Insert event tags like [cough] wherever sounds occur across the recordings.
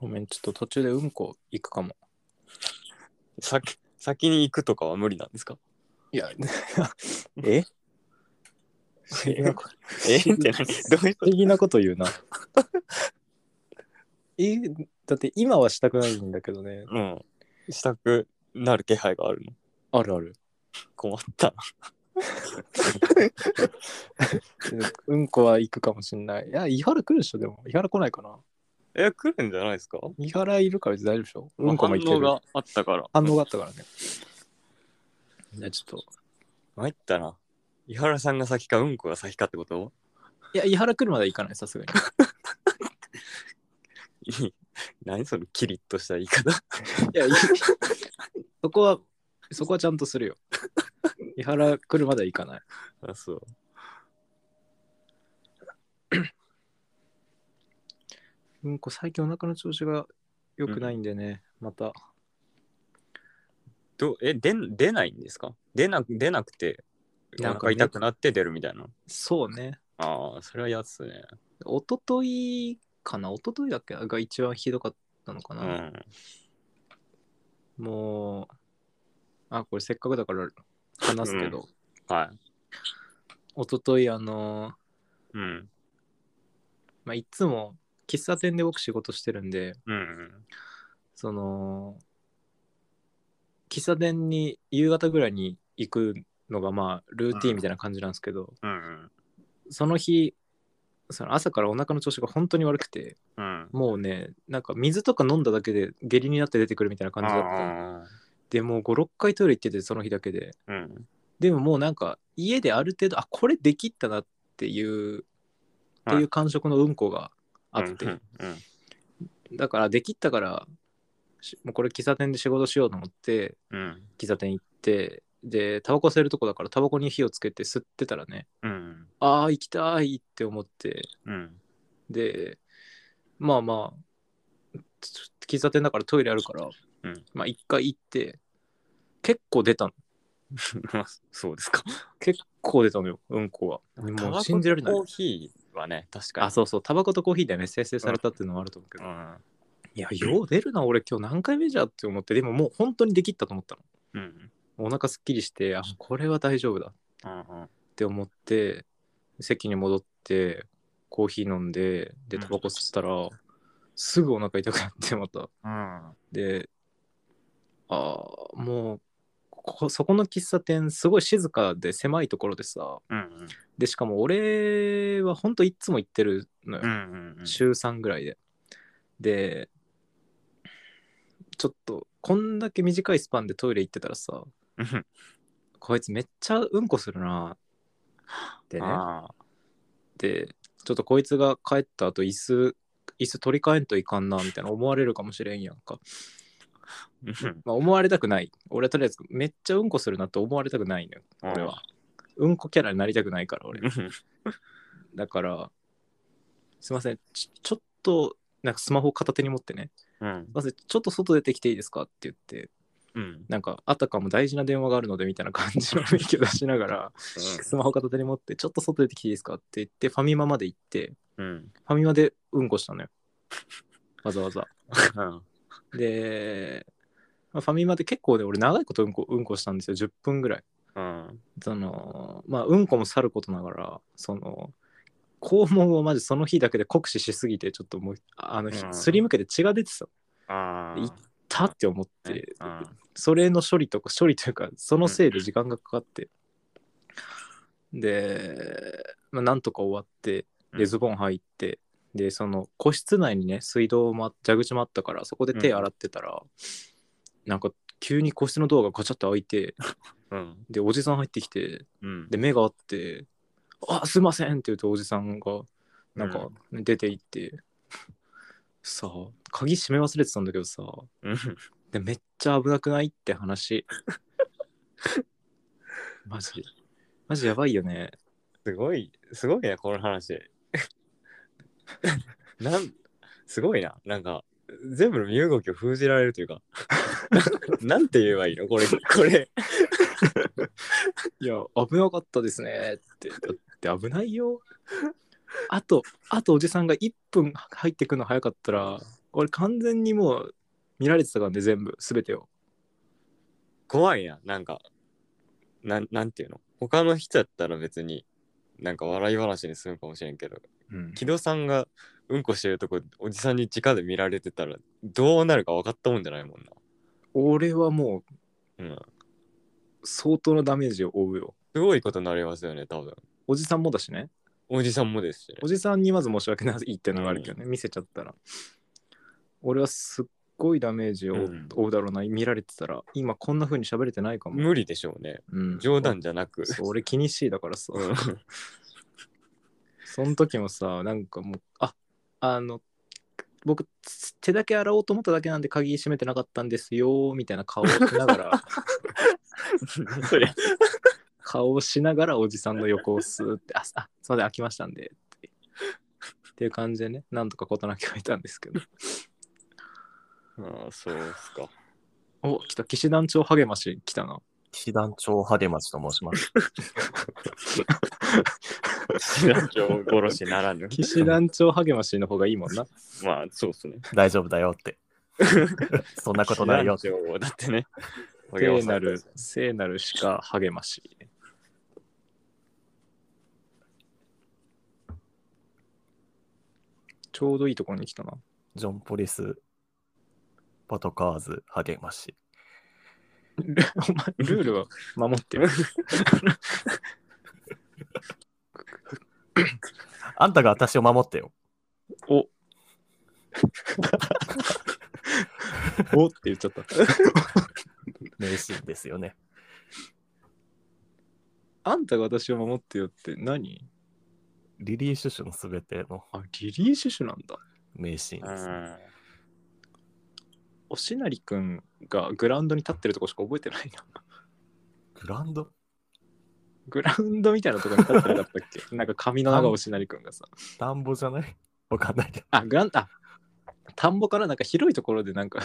ごめん、ちょっと途中でうんこ行くかも。先先に行くとかは無理なんですか？いや、[laughs] え？不思議なこ [laughs] え？って何どういうこ不思議なこと言うな。[laughs] え、だって今はしたくないんだけどね。とうん。したくなる気配があるの？あるある。困った。うんこは行くかもしんない。いや、伊原来るでしょ、でも。伊原来ないかな。え、来るんじゃないですか？伊原いるから大丈夫でしょ？うんこも行ける。反応があったから。反応があったからね。じゃあちょっと。参ったな。伊原さんが先かうんこが先かってこと？いや、伊原来るまでは行かない、さすがに。い [laughs] い何そのキリッとした言い方？いや、いそこは、そこはちゃんとするよ。伊原来るまでは行かない。あ、そう。うんこ、最近お腹の調子が良くないんでね、また。どえ出ん出ないんですか？出な出なくておなんか腹痛くなって出るみたいな？そうね。ああ、それは嫌っすね。一昨日かな？一昨日だっけ？が一番ひどかったのかうな、ん。もう、あ、これせっかくだから話すけど、はい。一昨日あの、うん。まあ、いつも喫茶店で僕仕事してるんで、うん。その、喫茶店に夕方ぐらいに行くのがまあルーティンみたいな感じなんですけど、うん。その日、その朝からお腹の調子が本当に悪くて、うん。もうね、なんか水とか飲んだだけで下痢になって出てくるみたいな感じだった。あでもう5、6回トイレ行ってて、その日だけで。ーうん。でももうなんか家である程度、あ、これできったなっていう、っていう感触のうんこがあって、うん。だからできったから、しもうこれ喫茶店で仕事しようと思って、うん。喫茶店行って、で、タバコ吸えるとこだからタバコに火をつけて吸ってたらね、うん。ああ、行きたいって思って、うん。で、まあまあ、つ喫茶店だからトイレあるから、うんまあ一回行って、結構出たの。[laughs] まあそうですか。結構出たのよ、うんこが。もう信じられないコー。ヒーはね、確かに。あ、そうそう、タバコとコーヒーでね、生成されたっていうのもあると思うけど、うん。いや、よう出るな、俺今日何回目じゃって思って、でももう本当にできったと思ったの。うん。お腹すっきりして、あ、これは大丈夫だうん。って思って、席に戻って、コーヒー飲んで、で、うんタバコ吸ったら、すぐお腹痛くなって、また。うん。で、あーもうここ、そこの喫茶店、すごい静かで狭いところでさ、うん。で、しかも俺は本当いつも行ってるのよ。うん。うん。週3ぐらいで。で、ちょっと、こんだけ短いスパンでトイレ行ってたらさ、うん。こいつめっちゃうんこするなってね。あで、ちょっとこいつが帰った後椅子、椅子取り替えんといかんなみたいな思われるかもしれんやんか。ーまあ、思われたくない。俺はとりあえずめっちゃうんこするなって思われたくないのよ。俺は。うんこキャラになりたくないから俺。うん。だから、すいません。ちちょっと、なんかスマホ片手に持ってね。うんません。ちょっと外出てきていいですかって言って、うん。なんかあたかも大事な電話があるのでみたいな感じの雰囲気を出しながら、スマホ片手に持って、ちょっと外出てきていいですかって言って、ファミマまで行って、うん。ファミマでうんこしたのよ。[laughs] わざわざ。うん。で、まあファミマで結構ね、俺長いことうんこうんこしたんですよ。10分ぐらい。うん。その、まあ、うんこもさることながら、その、肛門をマジその日だけで酷使しすぎて、ちょっともう、あの、うんすりむけて血が出てた。あいたって思って、あ。それの処理とか、処理というか、そのせいで時間がかかって、で、まあ、なんとか終わって、で、うんズボン履いて、で、その、個室内にね、水道もあ、蛇口もあったから、そこで手洗ってたら、なんか、急に個室のドアがガチャッと開いて、[laughs] うん。で、おじさん入ってきて、うん。で、目があって、あ、すいませんって言うと、おじさんが、なんか、出て行って、[laughs] さあ、鍵閉め忘れてたんだけどさ、うん。でめっちゃ危なくないって話。[laughs] マジ。マジやばいよね。すごい、すごいね、この話。[laughs] なん、すごいな。なんか、全部の身動きを封じられるというか、なんて言えばいいの？これ、これ。いや、危なかったですね。って。だって危ないよ。[laughs] あと、あとおじさんが1分入ってくの早かったら、俺完全にもう見られてたからね全部全てを。怖いやん。なんかなんなんていうの？他の人やったら別になんか笑い話にするかもしれんけどうん。木戸さんがうんこしてるとこおじさんに直で見られてたらどうなるか分かったもんじゃないもんな。俺はもううん相当のダメージを負うよ。すごいことになりますよね多分。おじさんもだしね。おじさんもですしね。おじさんにまず申し訳ないっていうのがあるけどね、見せちゃったら。俺はすっごいダメージを負ううん。負うだろうな見られてたら。今こんな風に喋れてないかも、無理でしょうね。うん、冗談じゃなく。そう俺気にしいだからさ、うん。[laughs] その時もさなんかもうああの僕つ手だけ洗おうと思っただけなんで鍵閉めてなかったんですよみたいな顔をしながら [laughs] そりゃ顔をしながらおじさんの横をスーってああすいません開きましたんで。ってっていう感じでねなんとか事なきを得たんですけど。ああそうっすか。お来た。騎士団長励まし来たな。騎士団長励町と申します。師団長殺しならぬ。騎士団長励ましの方がいいもんな。まあそうっすね。大丈夫だよって。[laughs] そんなことないよ。師団長だってね聖なる聖なる鹿励まし。ちょうどいいところに来たな。ジョン・ポリス、パトカーズ励まし。[laughs] お前ルールは守ってる [laughs] あんたが私を守ってよ。お。[laughs] おって言っちゃった名シーンですよね。あんたが私を守ってよって何？リリー・シュシュのすべての。あリリー・シュシュなんだ。名シーンです、ね。おしなりくんがグラウンドに立ってるとこしか覚えてないな。グランド？グラウンドみたいなとこに立ってなかったっけ？[laughs] なんか髪の長いおしなりくんがさ。田んぼじゃない？わかんないけど。あ、グランあ、田んぼからなんか広いところでなんか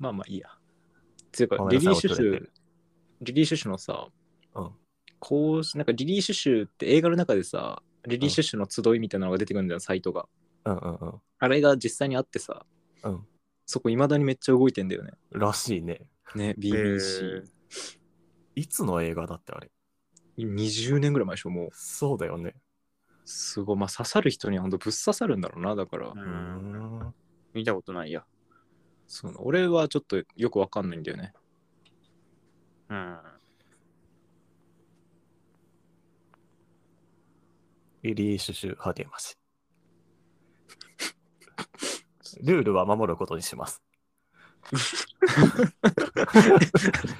まあまあいいや。っていうかリリー・シュシュリリー・シュシュのさ、うんこう、なんかリリー・シュシュって映画の中でさ、リリー・シュシュの集いみたいなのが出てくるんだよ、サイトが。うんうんうん。あれが実際にあってさ、うんそこいまだにめっちゃ動いてんだよね。らしいね。ね、BBC。いつの映画だってあれ20年ぐらい前でしょ、もう。そうだよね。すごい、まあ刺さる人にはほんとぶっ刺さるんだろうな、だから。見たことないやその俺はちょっとよくわかんないんだよね。うんリリー・シュシュ励まし。ルールは守ることにします。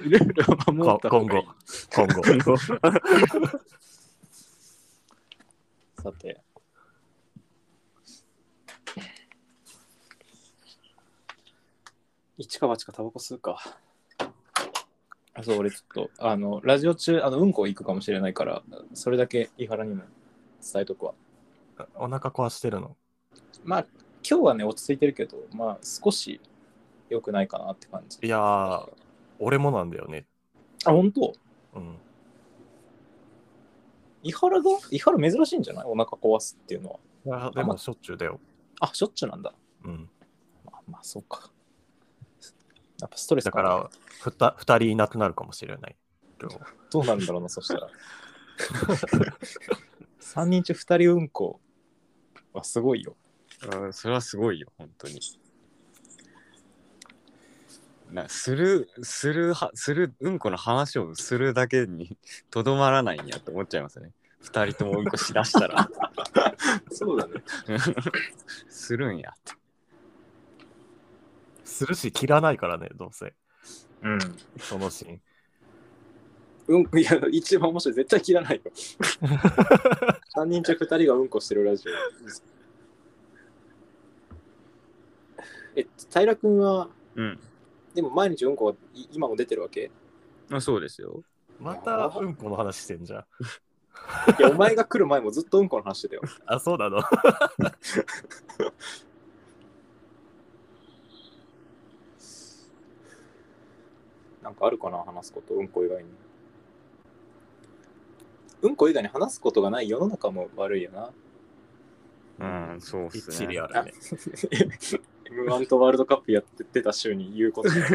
ルールを守こった方今後。今後。[laughs] さて。一か八かタバコ吸うか。あそう、俺ちょっと、あの、ラジオ中、あの、うんこ行くかもしれないから、それだけ井原にも伝えとくわ。お腹壊してるの？まあ、今日はね、落ち着いてるけど、まあ、少し良くないかなって感じ。いやー、俺もなんだよね。あ、本当？うん。井原が？井原珍しいんじゃない？お腹壊すっていうのは。いやでもしょっちゅうだよ。あ、しょっちゅうなんだ。うん。まあ、まあ、そうか。やっぱストレスだから、ふた二人いなくなるかもしれない。今日どうなるんだろうな、そしたら。[laughs] 3人中2人うんこはすごいよ。うんそれはすごいよ本当になするするはするうんこの話をするだけに [laughs] とどまらないんやって思っちゃいますね二人ともうんこしだしたら [laughs] そうだね。するんやってするし、切らないからね、どうせ。うん。そのシーン。うん、いや、一番面白い。絶対切らないよ。[laughs] 3人中2人がうんこしてるラジオ。え、平くんは、うんでも毎日うんこはい今も出てるわけ？あそうですよまたうんこの話してんじゃん。いや、お前が来る前もずっとうんこの話してたよ。あ、そうなの？[laughs] なんかあるかな話すこと、うんこ以外に。うんこ以外に話すことがない世の中も悪いよな。うん、そうっす一理ね。あるね。[laughs] M1 とワールドカップやってた週に言うことない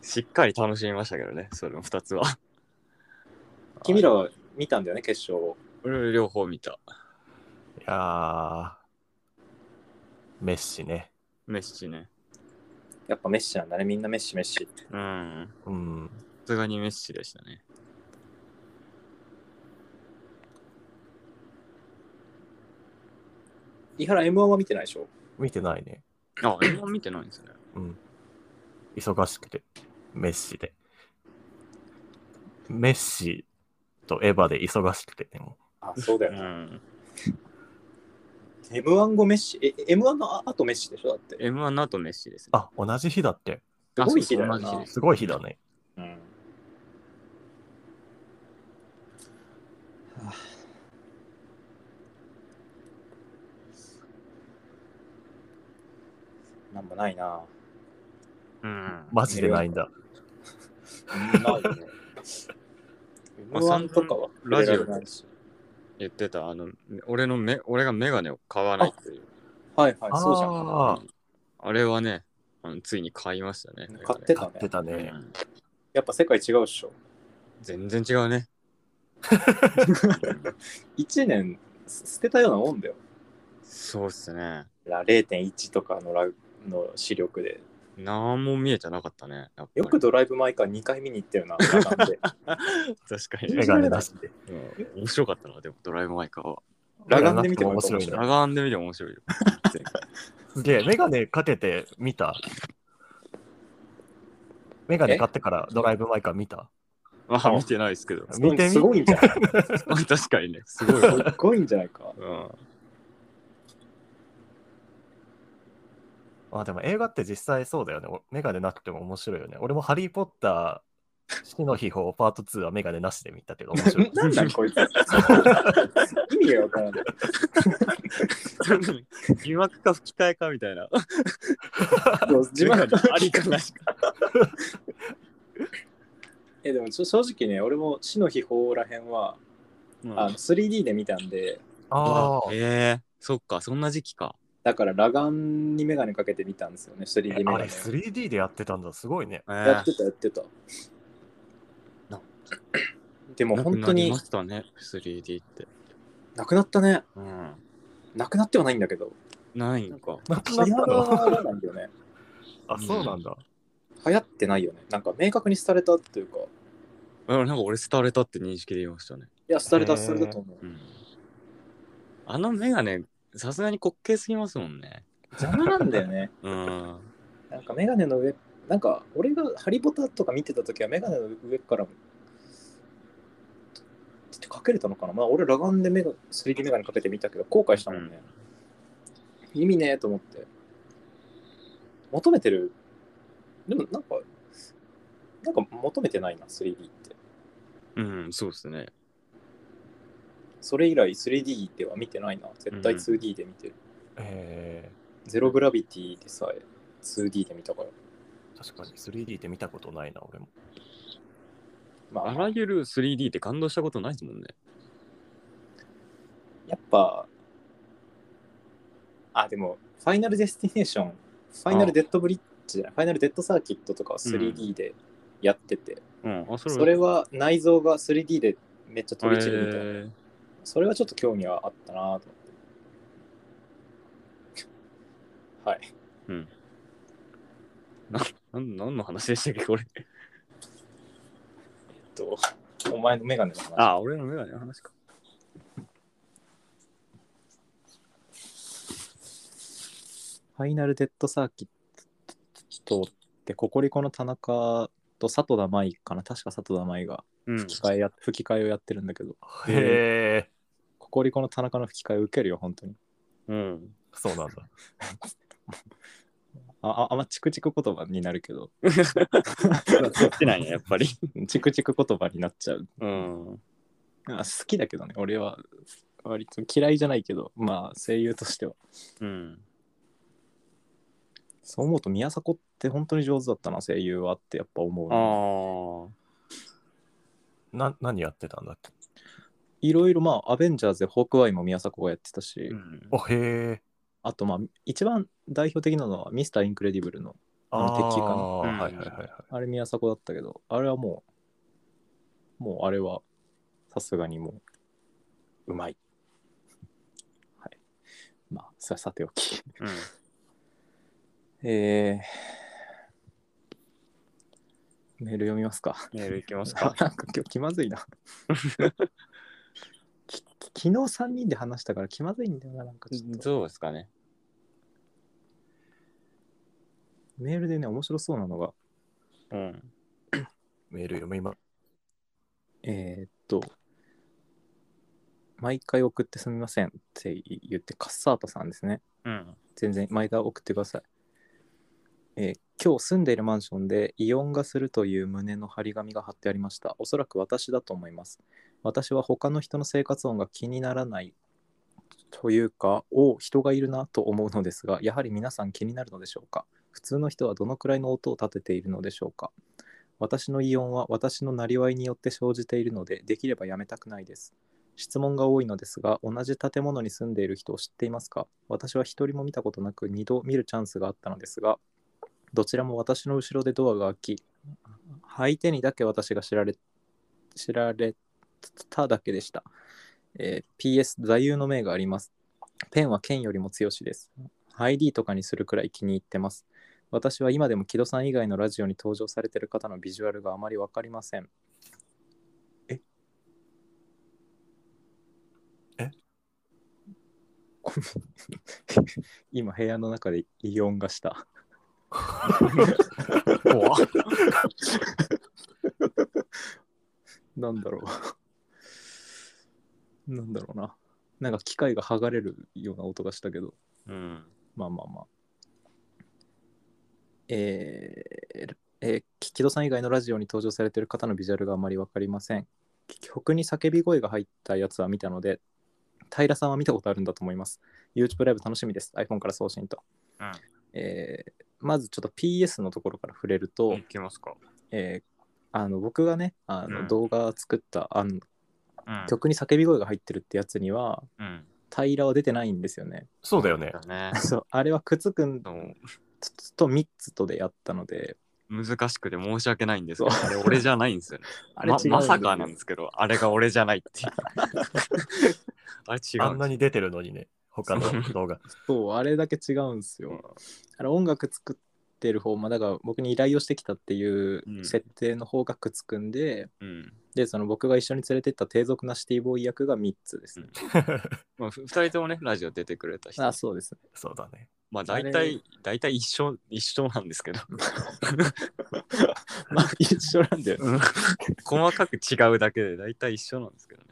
しっかり楽しみましたけどね、それの2つは。[laughs] 君らは見たんだよね、決勝を。俺両方見た。いやー、メッシね。メッシね。やっぱメッシなんだね、みんなメッシ、メッシ。うん。うん。さすがにメッシでしたね。伊原 M1 は見てないでしょ？見てないね。あ、今見てないんですね。うん。忙しくて、メッシで。メッシとエヴァで忙しくてあ、そうだうよね。ん。M1 後メッシ、え、M1 のあ後メッシでしょだって。M1 の後メッシですね。あ、同じ日だって。すごい日だよな。すすごい日だね。うん。はあなんもないな。うん。マジでないんだ。ないね。M1 とかはラジオないし言ってた、あの、俺の目、俺がメガネを買わないっていう。はいはい、そうじゃん。あーあれはね、あのついに買いましたね。買ってたね買って。たね。うんやっぱ世界違うっしょ。全然違うね。[laughs] 1年捨てたようなもんだよ。そうっすね。ら0.1とかのラの視力で。なんも見えてなかったね。やっぱりよくドライブ・マイ・カー2回見に行ったよな、で [laughs] 確かにね。メガネなしで。うん面白かったな、でもドライブ・マイカーは。裸眼で見ても面白いね。裸眼で見ても面白いよ。すげえ、メガネかけて見た。メガネ買ってからドライブ・マイカー見た？まあ見てないですけど。見てみすごいんじゃない？[laughs] 確かにね、すごい。すごいんじゃないか。うんあ、でも映画って実際そうだよね。おメガネなくても面白いよね。俺もハリー・ポッター、死の秘宝パート2はメガネなしで見たけど面白い。[laughs] なんだこいつ。[laughs] 意味がわからない。疑惑か吹き替えかみたいな。自分メガネありかなしか。[laughs] えでも正直ね、俺も死の秘宝らへんは、あの 3D で見たんで、ああ、ええそっか、そんな時期か。だから裸眼にメガネかけてみたんですよね、3D メガネあれ。3D でやってたんだ。すごいね。えやってた、やってたな。でも本当にましたね、3D って。なくなったね。うん。なくなってはないんだけど、ないんか。なくな流ったの？行らないんだよね。あ、そうなんだ。流行ってないよね。なんか明確に廃れたっていうか、なんか俺、廃れたって認識で言いましたね。や、廃れた、廃れたと思う。うん。あのメガネ、さすがに滑稽すぎますもんね。邪魔なんだよね。[laughs] うん。なんかメガネの上、なんか俺がハリポタとか見てた時はメガネの上からってかけれたのかなまあ俺裸眼でメガ 3D メガネかけてみたけど後悔したもんね。意味ねえと思って。求めてる。でもなんか、なんか求めてないな、3D って。うん、そうですね。それ以来 3D では見てないな。絶対うん 2D で見てる。えゼログラビティでさえ 2D で見たから。ー、確かに 3D って見たことないな、俺も。まあ、あらゆる 3D って感動したことないですもんね。やっぱ、あ、でも、ファイナルデスティネーション、ファイナルデッドブリッジじゃない、ファイナルデッドサーキットとかは 3D でやってて、うん。あ、そそれは内臓が 3D でめっちゃ飛び散るみたいな。えーそれはちょっと興味はあったなと思って。はい。なん何の話でしたっけ、これ？えっと、お前のメガネの話。あ、俺のメガネの話か。ファイナルデッドサーキットって、ココリコの田中と佐藤田舞かな？確か佐藤田舞がうん。吹き替えや吹き替えをやってるんだけど、へえ、ココリコの田中の吹き替え受けるよ、本当に。うん。そうなんだ。[laughs] あああんまチクチク言葉になるけど、そっちなんや、やっぱり。[laughs] チクチク言葉になっちゃう。うん。あ好きだけどね、俺は割と嫌いじゃないけど、まあ声優としては。うん。そう思うと宮迫って本当に上手だったな、声優はってやっぱ思うな。ああ。な、何やってたんだっけ？いろいろまあ、アベンジャーズでホークアイも宮迫がやってたし、うんおへえ。あとまあ、一番代表的なのはミスターインクレディブルの、あの敵かなあーうんはいはいはいはい。あれ宮迫だったけど、あれはもう、もうあれはさすがにもう、うまい。はい。まあ、それはさておき。うんえー、メール読みますか。メールいきますあか。[laughs] なんか今日気まずいな。[laughs] き昨日3人で話したから気まずいんだよな、なんかちょっと。どうですかね。メールでね、面白そうなのが、うん。[coughs] メール読みま。えーっと、毎回送ってすみませんって言って、カッサータさんですね。うん。全然、毎回送ってください。えー今日住んでいるマンションで異音がするという旨の張り紙が貼ってありました。おそらく私だと思います。私は他の人の生活音が気にならないというか、お人がいるなと思うのですが、やはり皆さん気になるのでしょうか？普通の人はどのくらいの音を立てているのでしょうか？私の異音は私のなりわいによって生じているので、できればやめたくないです。質問が多いのですが、同じ建物に住んでいる人を知っていますか？私は一人も見たことなく2度見るチャンスがあったのですが、どちらも私の後ろでドアが開き、相手にだけ私が知られ知られただけでした。えー PS 座右の銘があります。ペンは剣よりも強しです。ID とかにするくらい気に入ってます。私は今でも木戸さん以外のラジオに登場されている方のビジュアルがあまり分かりません。え？え？[laughs] 今部屋の中で異音がした。なんだろう。なんだろうな。なんか機械が剥がれるような音がしたけど、うん。まあまあまあ。えーえー、木戸さん以外のラジオに登場されている方のビジュアルがあまり分かりません。曲に叫び声が入ったやつは見たので、平さんは見たことあるんだと思います。YouTube ライブ楽しみです。iPhone から送信と。うんえーまずちょっと PS のところから触れると、いきますか。えーあの僕がねあの、うん動画作ったあのうん。曲に叫び声が入ってるってやつにはうん。平は出てないんですよね。そうだよね。だね。[laughs] そうあれはくつくんそうとミッツとでやったので、難しくて申し訳ないんですけど、そあれ俺じゃないんですよね。ま [laughs] あれ違うんまさかなんですけど、あれが俺じゃないっていう。[laughs] あれ違うあんなに出てるのにね、他の動画。そうあれだけ違うんですよ。あれ音楽作ってる方もだから僕に依頼をしてきたっていううん設定の方がくつくんで、うん。でその僕が一緒に連れてった低俗なシティボーイ役がミッツですね。[laughs] まあ、ふ二人ともね、ラジオ出てくれた人。あそうですね。そうだね。まあ、あれ大体、大体一緒、一緒なんですけど。[laughs] まあ一緒なんだよね。細かく違うだけで、大体一緒なんですけどね。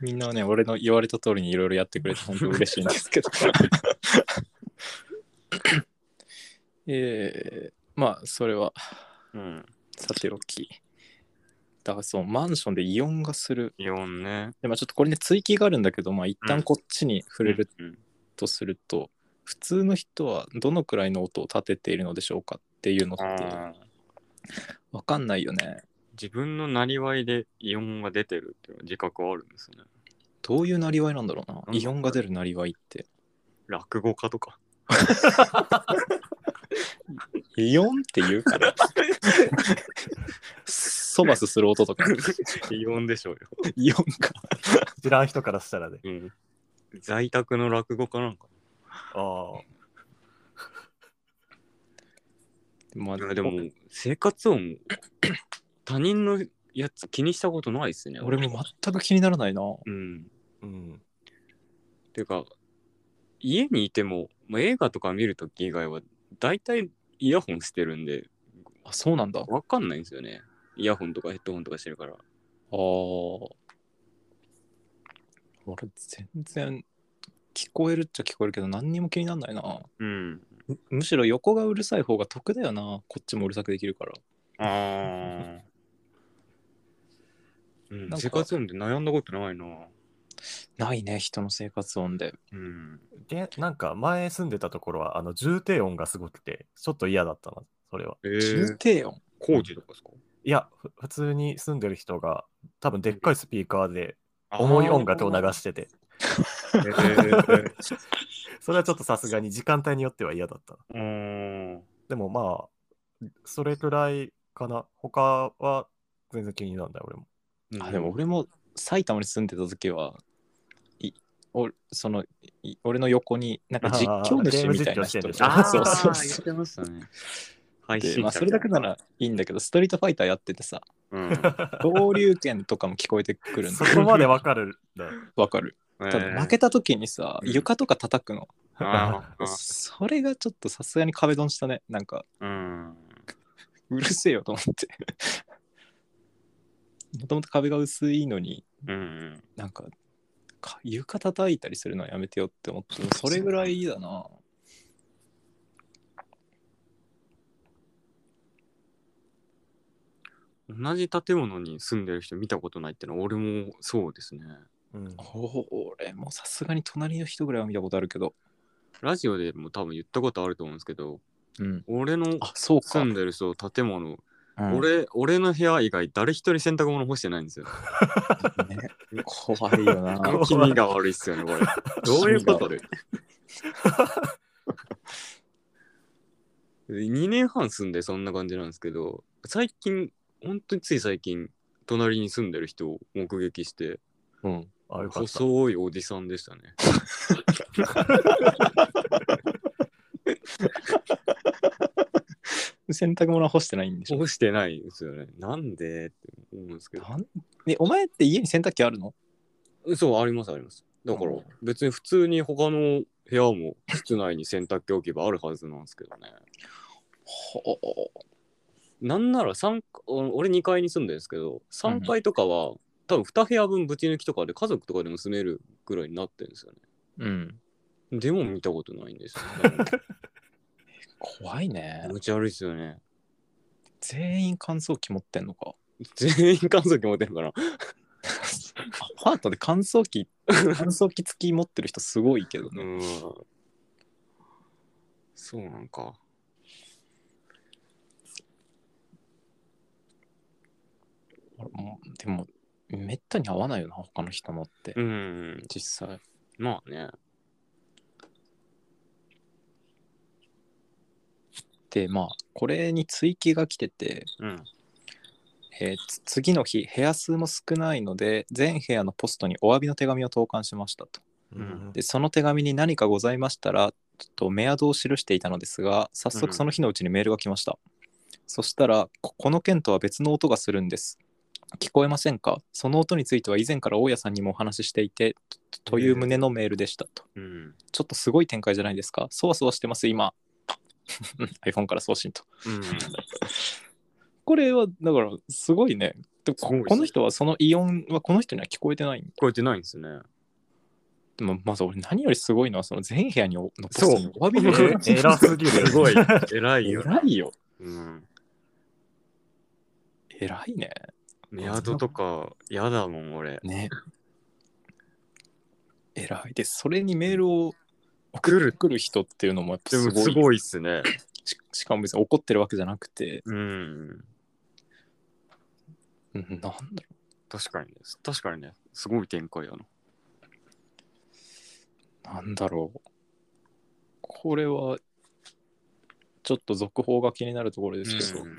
みんなね、俺の言われた通りにいろいろやってくれて [laughs] 本当嬉しいんですけど。[laughs] えー、まあ、それはうん。さておき。だからそう、マンションでイオンがする。イオンね。でまあちょっとこれね、追記があるんだけど、まあ一旦こっちに触れるうん。とすると、普通の人はどのくらいの音を立てているのでしょうかっていうのってわかんないよね。自分のなりわいでイオンが出てるっていう自覚はあるんですね。どういうなりわいなんだろうな。なんだイオンが出るなりわいって。落語家とか。イオンって言うから。そばすする音とか。イオンでしょうよ。イオンか。知らん人からしたらね。うん。在宅の落語家なんかああ。まあな。でも、生活音、他人のやつ気にしたことないですね。俺も全く気にならないな。うん。うん。ていうか、家にいても、まあ、映画とか見るとき以外は、大体イヤホンしてるんで、あ、そうなんだ。あわかんないんですよね。イヤホンとかヘッドホンとかしてるから。あ。俺全然聞こえるっちゃ聞こえるけど何にも気にならないな。うん。むむしろ横がうるさい方が得だよな。こっちもうるさくできるから。ああ。うんなんか生活音で悩んだことないな。ないね、人の生活音で。うん。で、なんか前住んでたところは、あの、重低音がすごくて、ちょっと嫌だったな、それは。え重ー、低音？工事とかですか？いや、ふ普通に住んでる人が、多分でっかいスピーカーで、重い音楽を流してて、えー [laughs] それはちょっとさすがに時間帯によっては嫌だった。うーん。でもまあ、それくらいかな。他は全然気にならない、俺も。あでも俺も埼玉に住んでた時はいおそのい俺の横になんか実況主みたいな人あーゲーム実況してんでしょ。ああ、そうそう。言そってましたね。配まあ、それだけならいいんだけどストリートファイターやっててさうん。合流券とかも聞こえてくるんだそこまでわかる。わかる。ただ負けた時にさうん。床とか叩くの。それがちょっとさすがに壁ドンしたね。なんかうん。[laughs] うるせえよと思ってもともと壁が薄いのにうん。なんかか床叩いたりするのはやめてよって思って [laughs] それぐらいだな。同じ建物に住んでる人見たことないってのは俺もそうですね。うん。お俺もさすがに隣の人ぐらいは見たことあるけど。ラジオでも多分言ったことあると思うんですけど、うん。俺の住んでる人、建物、うん俺、俺の部屋以外誰一人洗濯物干してないんですよ。[laughs] ね、怖いよな怖い [laughs] 気味が悪いっすよね、これ。どういうこと気味が2年半住んでそんな感じなんですけど、最近、本当につい最近、隣に住んでる人を目撃して、うんあ、よかった。細いおじさんでしたね。[laughs] 洗濯物は干してないんでしょ？干してないんですよね。なんでって思うんですけど。なんねお前って家に洗濯機あるの？そう、あります、あります。だからうん、別に普通に他の部屋も室内に洗濯機置けばあるはずなんですけどね。ほなんなら三俺2階に住んでるんですけど、3階とかは、多分2部屋分ぶち抜きとかで家族とかでも住めるぐらいになってるんですようんね。でも見たことないんですよ、ね。[laughs] 怖いね気持ち悪いですよね。全員乾燥機持ってんのか全員乾燥機持ってるから。アパートで乾燥機 [laughs] 乾燥機付き持ってる人すごいけどね、うん。そうなんか。でもめったに合わないよな他の人のって、うん。実際まあね。でまあこれに追記が来てて、うん。えーつ次の日部屋数も少ないので全部屋のポストにお詫びの手紙を投函しましたと。うん。でその手紙に何かございましたらとメアドを記していたのですが早うん速その日のうちにメールが来ました、そしたらここの件とは別の音がするんです。聞こえませんか？その音については以前から大家さんにもお話ししていてとという旨のメールでしたと。うん。ちょっとすごい展開じゃないですか。そわそわしてます今 [laughs] iPhone から送信とうん。これはだからすごいねでここの人はそのイオンはこの人には聞こえてない聞こえてないんですね。でもまず俺何よりすごいのはその全部屋におのポスそうトにお詫びのえ [laughs] 偉すぎる。[laughs] すごい。偉いよ。偉いようん。偉いねメアドとか嫌だもん、俺。ね偉いでそれにメールを送る来る人っていうのもやっぱですもごいすごいっすね。ししかも別に怒ってるわけじゃなくて、うん。うん、なんだろ確かにね。確かにね。すごい展開やな。うなんだろうこれはちょっと続報が気になるところですけど、うん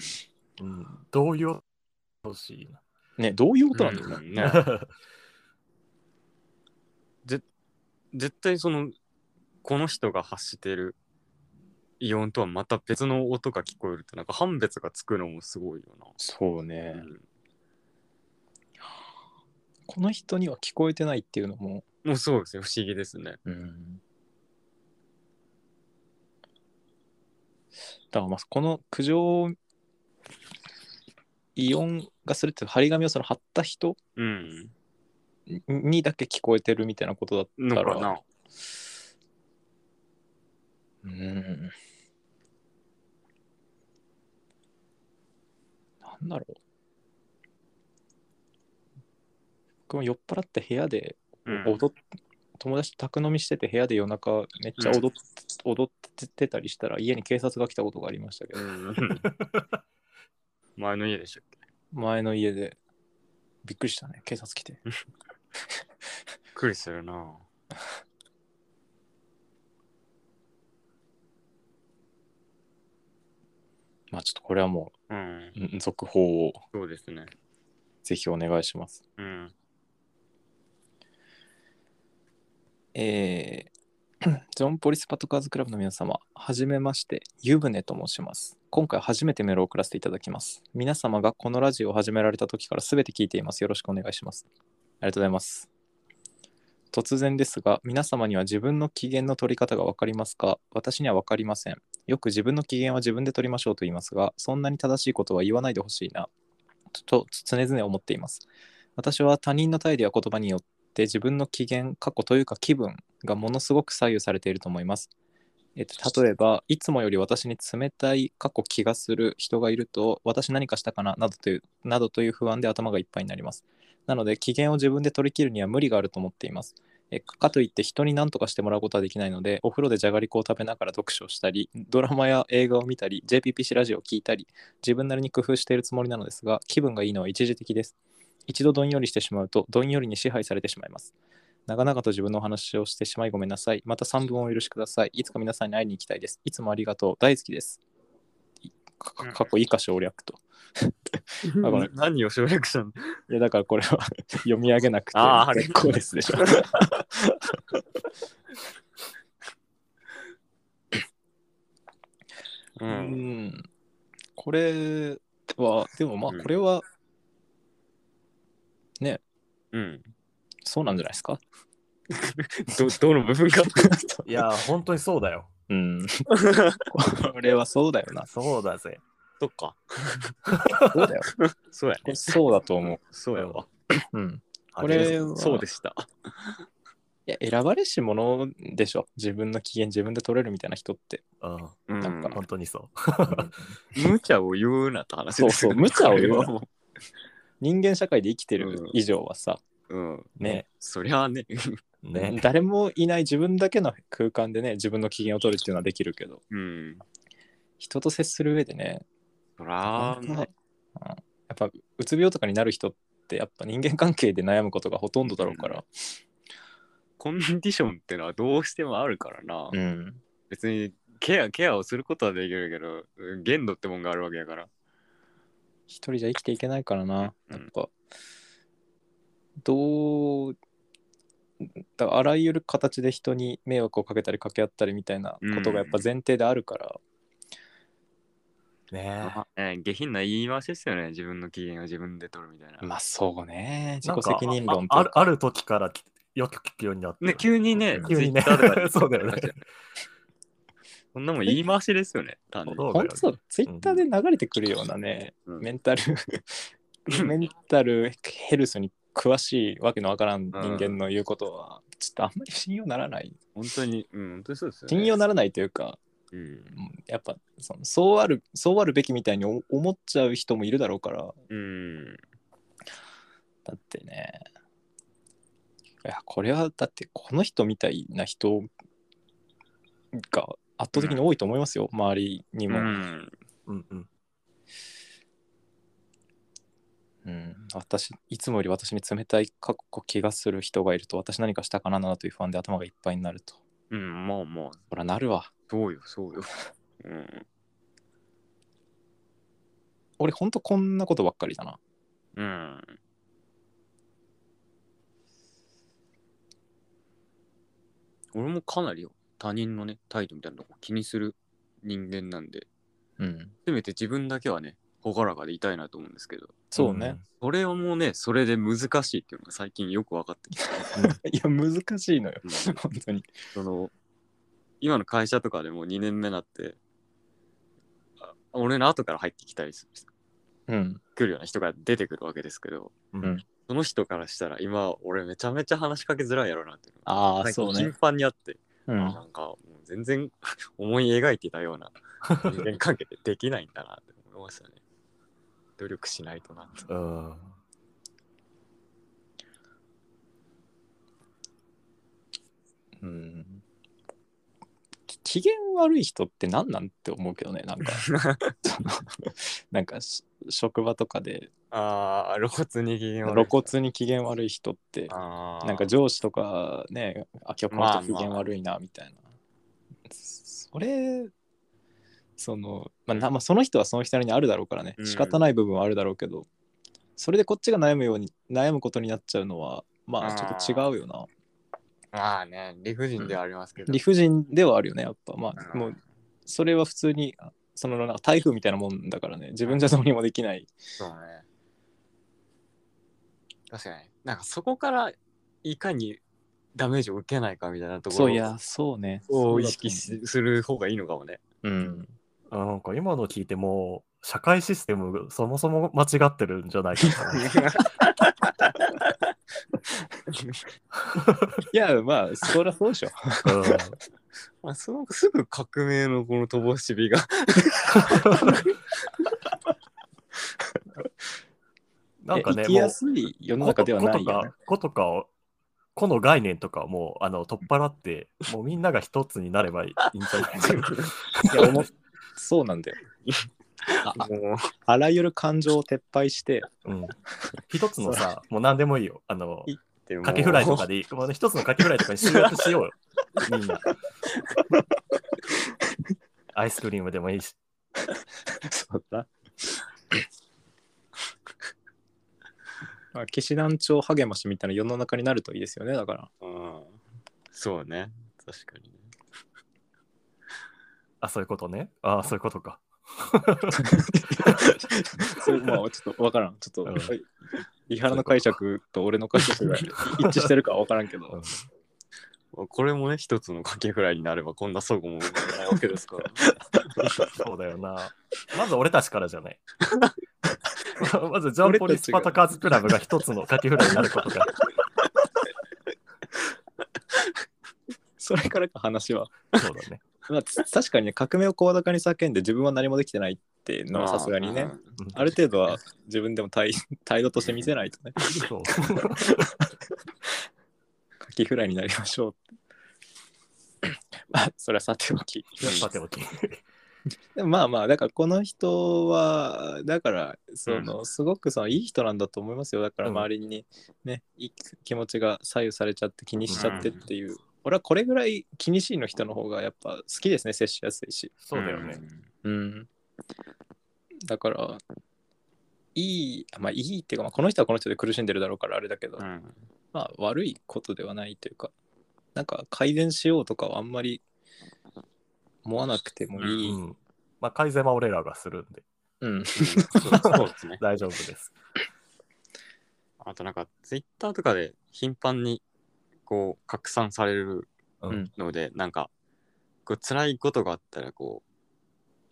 うん、どういう音欲しいな。ねどういう音なんだろうね、うん [laughs] ね絶対その、この人が発してるイオンとはまた別の音が聞こえるって、なんか判別がつくのもすごいよそうね、な。うんこの人には聞こえてないっていうのも、もうそうですね。不思議ですね。うん、だからまあこの苦情イオンがするっていう張り紙をその貼った人うん。にだけ聞こえてるみたいなことだったらのかな。うん。なんだろう。僕も酔っ払って部屋でうん。踊っ、友達と宅飲みしてて部屋で夜中めっちゃ踊っ,、踊ってたりしたら家に警察が来たことがありましたけど、うん。[laughs] 前の家でしたっけ？前の家で。びっくりしたね。警察来て。くりするな。まあちょっとこれはもうん。う、ん続報をそうですね。ぜひお願いします。うん。えー [coughs] ジョン・ポリス・パトカーズ・クラブの皆様、はじめまして、湯船と申します。今回初めてメールを送らせていただきます。皆様がこのラジオを始められた時から全て聞いています。よろしくお願いします。ありがとうございます。突然ですが、皆様には自分の機嫌の取り方が分かりますか？私には分かりません。よく自分の機嫌は自分で取りましょうと言いますが、そんなに正しいことは言わないでほしいな、と常々思っています。私は他人の態度や言葉によって自分の機嫌、過去というか気分がものすごく左右されていると思います。えっと、例えば、いつもより私に冷たい過去気がする人がいると、私何かしたかな？などというなどという不安で頭がいっぱいになります。なので、機嫌を自分で取り切るには無理があると思っています。えかといって人に何とかしてもらうことはできないので、お風呂でじゃがりこを食べながら読書をしたり、ドラマや映画を見たり、JPPC ラジオを聞いたり、自分なりに工夫しているつもりなのですが、気分がいいのは一時的です。一度どんよりしてしまうと、どんよりに支配されてしまいます。長々と自分のお話をしてしまいごめんなさい。また3分をお許しください。いつか皆さんに会いに行きたいです。いつもありがとう。大好きです。過去以下省略と。あごめん何を省略したの？いや、だからこれは [laughs] 読み上げなくてあー結構ですでしょ。[laughs] う。うんん。これは、でもまうんあこれはうん。そうなんじゃないですか？[laughs] ど、どの部分か。いや、本当にそうだよ。うん。[laughs] これはそうだよな。そうだぜ。そっか。そうだよ。[laughs] そうやね。そうだと思う。そうやわ。うん。あこれはそうでした。いや選ばれし者でしょ。自分の機嫌自分で取れるみたいな人って。うん、うんなんか本当にそう。無茶を言うなって話そうそう無茶を言うな人間社会で生きてるうん以上はさ、ううん。ね、そりゃあね。ね。誰もいない自分だけの空間でね、自分の機嫌を取るっていうのはできるけど、うん。人と接する上でね、そら。うんやっぱうつ病とかになる人ってやっぱ人間関係で悩むことがほとんどだろうから、コンディションってのはどうしてもあるからな。うん。別にケア、ケアをすることはできるけど、うん限度ってもんがあるわけやから。一人じゃ生きていけないからな。うんやっぱ、どう、だからあらゆる形で人に迷惑をかけたり掛け合ったりみたいなことがやっぱ前提であるから、ねまあね下品な言い回しですよね。自分の機嫌を自分で取るみたいな。まあそうね、自己責任論とああるある時からきよく聞くようになって。ね、急にね、急にね Twitter とかで [laughs] そうだよね。そんなもん言い回しですよね。単に。そうだよね本当そう、ツイッターで流れてくるようなね、うんメンタル、[laughs] メンタルヘルスに詳しいわけのわからん人間の言うことは、ちょっとあんまり信用ならない。本当に、うん、本当にそうですよね。信用ならないというか、うん。うんやっぱそのそうある、そうあるべきみたいにお思っちゃう人もいるだろうから、うん。だってね、いや、これはだってこの人みたいな人が圧倒的に多いと思いますよ、周りにも。うん。うんうん。うん、私いつもより私に冷たい過去気がする人がいると私何かしたかななという不安で頭がいっぱいになると。うん、まあまあ、ほらなるわ。そうよ、そうよ。[laughs] うん。俺ほんとこんなことばっかりだな。うん。俺もかなりよ、他人のね、態度みたいなとこ気にする人間なんで、うん。せめて自分だけはね、朗らかでいたいなと思うんですけど、そうね。それをもうね、それで難しいっていうのが最近よく分かってきた。[laughs] いや難しいのよ。うん本当に。その今の会社とかでも2年目になってあ俺の後から入ってきたりするうん。来るような人が出てくるわけですけどうん。うんその人からしたら今俺めちゃめちゃ話しかけづらいやろなっていうのがああ、最そうね。近頻繁にあって、うん。なんかもう全然 [laughs] 思い描いてたような人間関係でできないんだなって思いましたね努力しないとなってうん。うん。機嫌悪い人って何なんって思うけどねなんか。[laughs] そのなんかし職場とかで。ああ、露骨に機嫌悪い露骨に機嫌悪い人ってなんか上司とかねあ今日この人まあまあ。機嫌悪いなみたいな、それその、まあなまあ、その人はその人なりにあるだろうからね。うん。仕方ない部分はあるだろうけど、それでこっちが悩むように悩むことになっちゃうのはまあちょっと違うよな。まあね、理不尽ではありますけど。理不尽ではあるよねやっぱ。まあうん。もうそれは普通にそのなんか台風みたいなもんだからね。自分じゃどうにもできない。そうね。確かに。なんかそこからいかにダメージを受けないかみたいなところそういやそうね。を意識する方がいいのかもね。思ううん。あなんか今の聞いても、社会システムそもそも間違ってるんじゃないかな。いやまあそりゃそうでしょうん [laughs] あそのすぐ革命のこの乏しびが。[laughs] なんかね、生きやすい世の中ではないよ、ね子とか、子とかを、子の概念とかをもうあの取っ払って、もうみんなが一つになればいいんじゃないかな。[laughs] いや思っそうなんだよああもうあらゆる感情を撤廃してうん。一つのさ、もう何でもいいよ。あの、でもカキフライとかでいい。もう一つのカキフライとかに集約しようよ。みんな。[laughs] アイスクリームでもいいし。そうだまあ騎士団長励ましみたいな世の中になるといいですよねだからうんそうね。確かにね。あ、そういうことね。あそういうことか。[laughs] それまあちょっとわからんちょっと、伊原の解釈と俺の解釈が一致してるかは分からんけど、うんこれもね、一つのカキフライになればこんなそごも生まれないわけですから。[laughs] そうだよな。まず俺たちからじゃない。[laughs] まずジャンポリスパタカーズクラブが一つのカキフライになることが。それからか話は、そうだね。まあ、つ確かにね革命を声高に叫んで自分は何もできてないっていうのはさすがにね。ある程度は自分でも態態度として見せないとね。そう。カキフライになりましょう。まあそれはさておき。さておき。でもまあまあだからこの人はだからその、すごくそのいい人なんだと思いますよ。だからうん周りにね、いい気持ちが左右されちゃって気にしちゃってっていう、俺はこれぐらい気にしいの人の方がやっぱ好きですね接しやすいしそうだよね。うんだからいいまあいいっていうか、まあ、この人はこの人で苦しんでるだろうからあれだけど、うん。まあ悪いことではないというかなんか改善しようとかはあんまり思わなくてもいい、うん。まあ改善は俺らがするんでうんそうそうですね。[laughs] 大丈夫です。あとなんか、ツイッターとかで頻繁にこう拡散されるうん。ので、なんか、こう辛いことがあったら、こ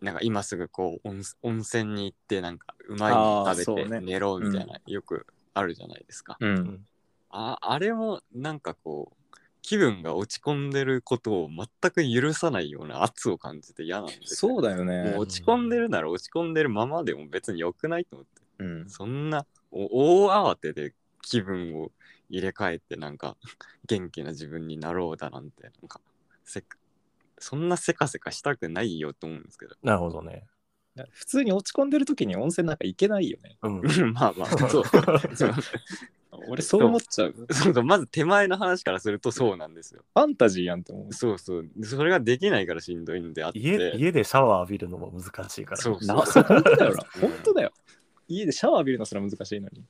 う、なんか今すぐこう温温泉に行って、なんかうまいのあー食べそうねて寝ろみたいな、よくあるじゃないですか。うんああれもなんかこう、気分が落ち込んでることを全く許さないような圧を感じて嫌なんですよそうだよね落ち込んでるなら落ち込んでるままでも別に良くないと思って。うんそんなお大慌てで気分を入れ替えてなんか [laughs] 元気な自分になろうだなんてなんかせっそんなせかせかしたくないよと思うんですけど。なるほどね。普通に落ち込んでる時に温泉なんか行けないよね。うん。[laughs] まあまあ [laughs] そう。俺そう思っちゃう。そう。そうまず手前の話からするとそうなんですよ。ファンタジーやんって思う。そうそう。それができないからしんどいんであって。家家でシャワー浴びるのも難しいから。そうなそう本当だよな。うん本当だよ。家でシャワー浴びるのすら難しいのに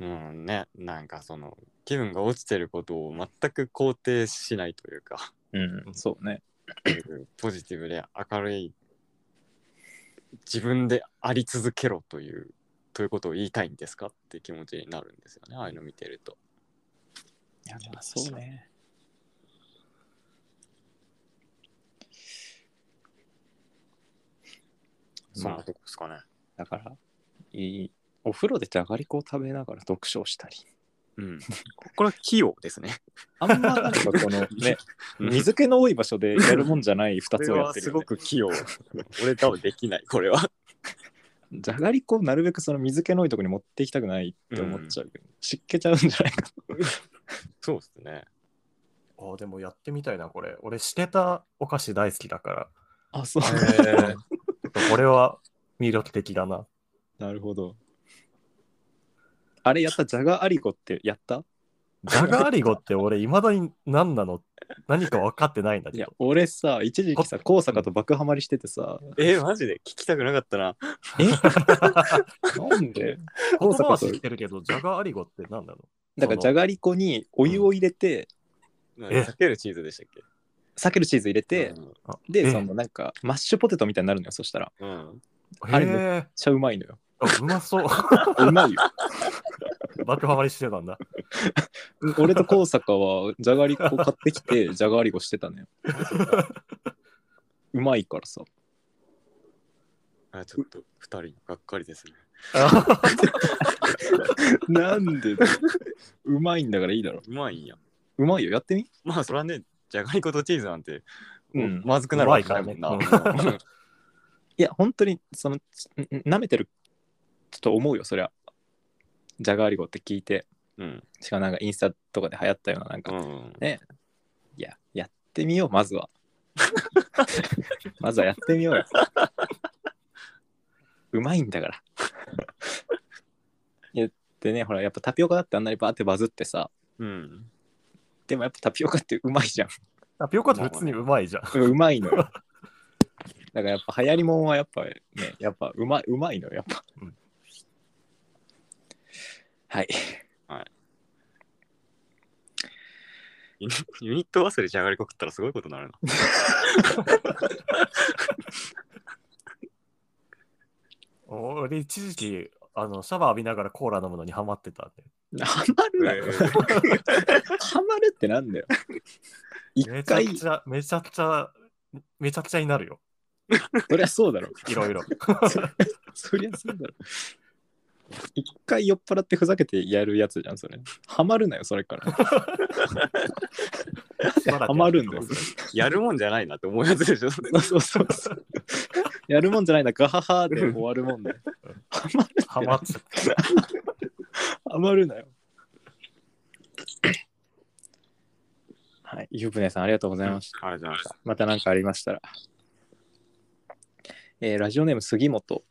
うんねなんかその気分が落ちてることを全く肯定しないというかうんそうね。ポジティブで明るい自分であり続けろというということを言いたいんですかって気持ちになるんですよねああいうの見てると。いやまあそうね。そんなとこですかね。だからいいお風呂でじゃがりこを食べながら読書をしたり。うん。[laughs] これは器用ですね。あんまなんかこのね [laughs] 水気の多い場所でやるもんじゃない2つをやってるすご、く器用。俺多分できないこれは。[laughs] じゃがりこをなるべくその水気の多いところに持っていきたくないって思っちゃうけど、湿気ちゃうんじゃないかと。そうですね。あでもやってみたいな、これ。俺、してたお菓子大好きだから。あ、そう。これは魅力的だな。なるほど。あれやった？ジャガーアリゴってやった？ジャガーリゴって俺、いまだに何なの？何か分かってないんだいやけど。、俺さ、一時期さ、高坂と爆ハマりしててさ、えマジで聞きたくなかったな。え？[laughs] なんで？言葉は高坂と知ってるけど、ジャガーリゴって何なの？だからじゃがりこにお湯を入れて、え避けるチーズでしたっけ？避けるチーズ入れて、あで、えそのなんかマッシュポテトみたいになるのよ、そしたら。めっうん。あれへえちゃうまいのよ。あうまそう。[laughs] うまいよ。爆ハマりしてたんだ。[laughs] 俺と高坂はじゃがりこ買ってきて、[laughs] じゃがりこしてたね。うまいからさ。あちょっと二人がっかりですね。[laughs] なんでだようまいんだからいいだろ。うまいんや。うまいよ、やってみ？まあそれはね、じゃがりことチーズなんて、うんまずくなるわけないもんな。いいや、本当に、その、なめてると思うよ、そりゃ。じゃがりこって聞いて。うん。しかもなんかインスタとかで流行ったような、なんか、うん。ね。いや、やってみよう、まずは。[laughs] まずはやってみようよ。うまいんだから。[laughs] いや、でね、ほら、やっぱタピオカだってあんなにバーってバズってさ、うん。でもやっぱタピオカってうまいじゃん。タピオカって普通にうまいじゃん。うまいのよ。だからやっぱ流行りもんはやっぱね、やっぱうまいうまいのよ、やっぱ。うんはい。ユニユニット忘れじゃがりこ食ったらすごいことになるな。[laughs] 俺、一時期、あの、シャワー浴びながらコーラ飲むのにハマってたんで。ハマるなよ。[laughs] ハマるってなんだよ。一めちゃ回、くちゃ、めちゃくちゃ、めちゃくちゃになるよ。そりゃそうだろ。いろいろ。[laughs] そりゃそうだろ。一回酔っ払ってふざけてやるやつじゃん、それ。ハマるなよ、それから。[laughs] ハマるんだよ、それ。やるもんじゃないなって思うやつでしょ。そうそうそうそう。やるもんじゃないな、ガハハで終わるもんだよ。ハマるハマっちゃった。ハマるなよ。はい、ゆうぶねさんありがとうございました。ありがとうございました。また何かありましたら。えーラジオネーム杉本。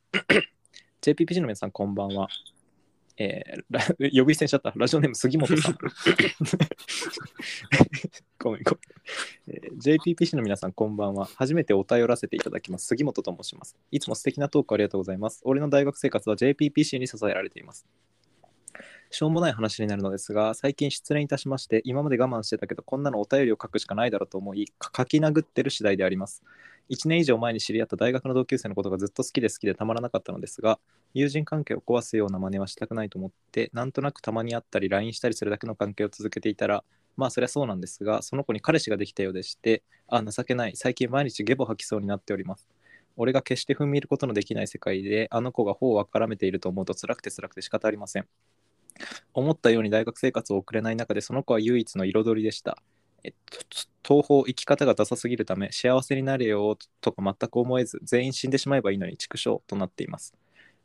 JPPG の皆さん、こんばんは。えー [laughs] 呼び捨てにしちゃった。ラジオネーム杉本さん。[laughs] ごめんごめん、えー JPPC の皆さん、こんばんは。初めてお便らせていただきます。杉本と申します。いつも素敵なトークありがとうございます。俺の大学生活は JPPC に支えられています。しょうもない話になるのですが、最近失恋いたしまして、今まで我慢してたけど、こんなのお便りを書くしかないだろうと思い、書き殴ってる次第であります。1年以上前に知り合った大学の同級生のことがずっと好きで好きでたまらなかったのですが、友人関係を壊すような真似はしたくないと思って、なんとなくたまに会ったり LINE したりするだけの関係を続けていたら、まあそりゃそうなんですが、その子に彼氏ができたようでして、あ、情けない、最近毎日ゲボ吐きそうになっております。俺が決して踏み入ることのできない世界で、あの子が頬を絡めていると思うと辛くて辛くて仕方ありません。思ったように大学生活を送れない中でその子は唯一の彩りでした。えっと、東方生き方がダサすぎるため幸せになれよとか全く思えず全員死んでしまえばいいのに畜生となっています。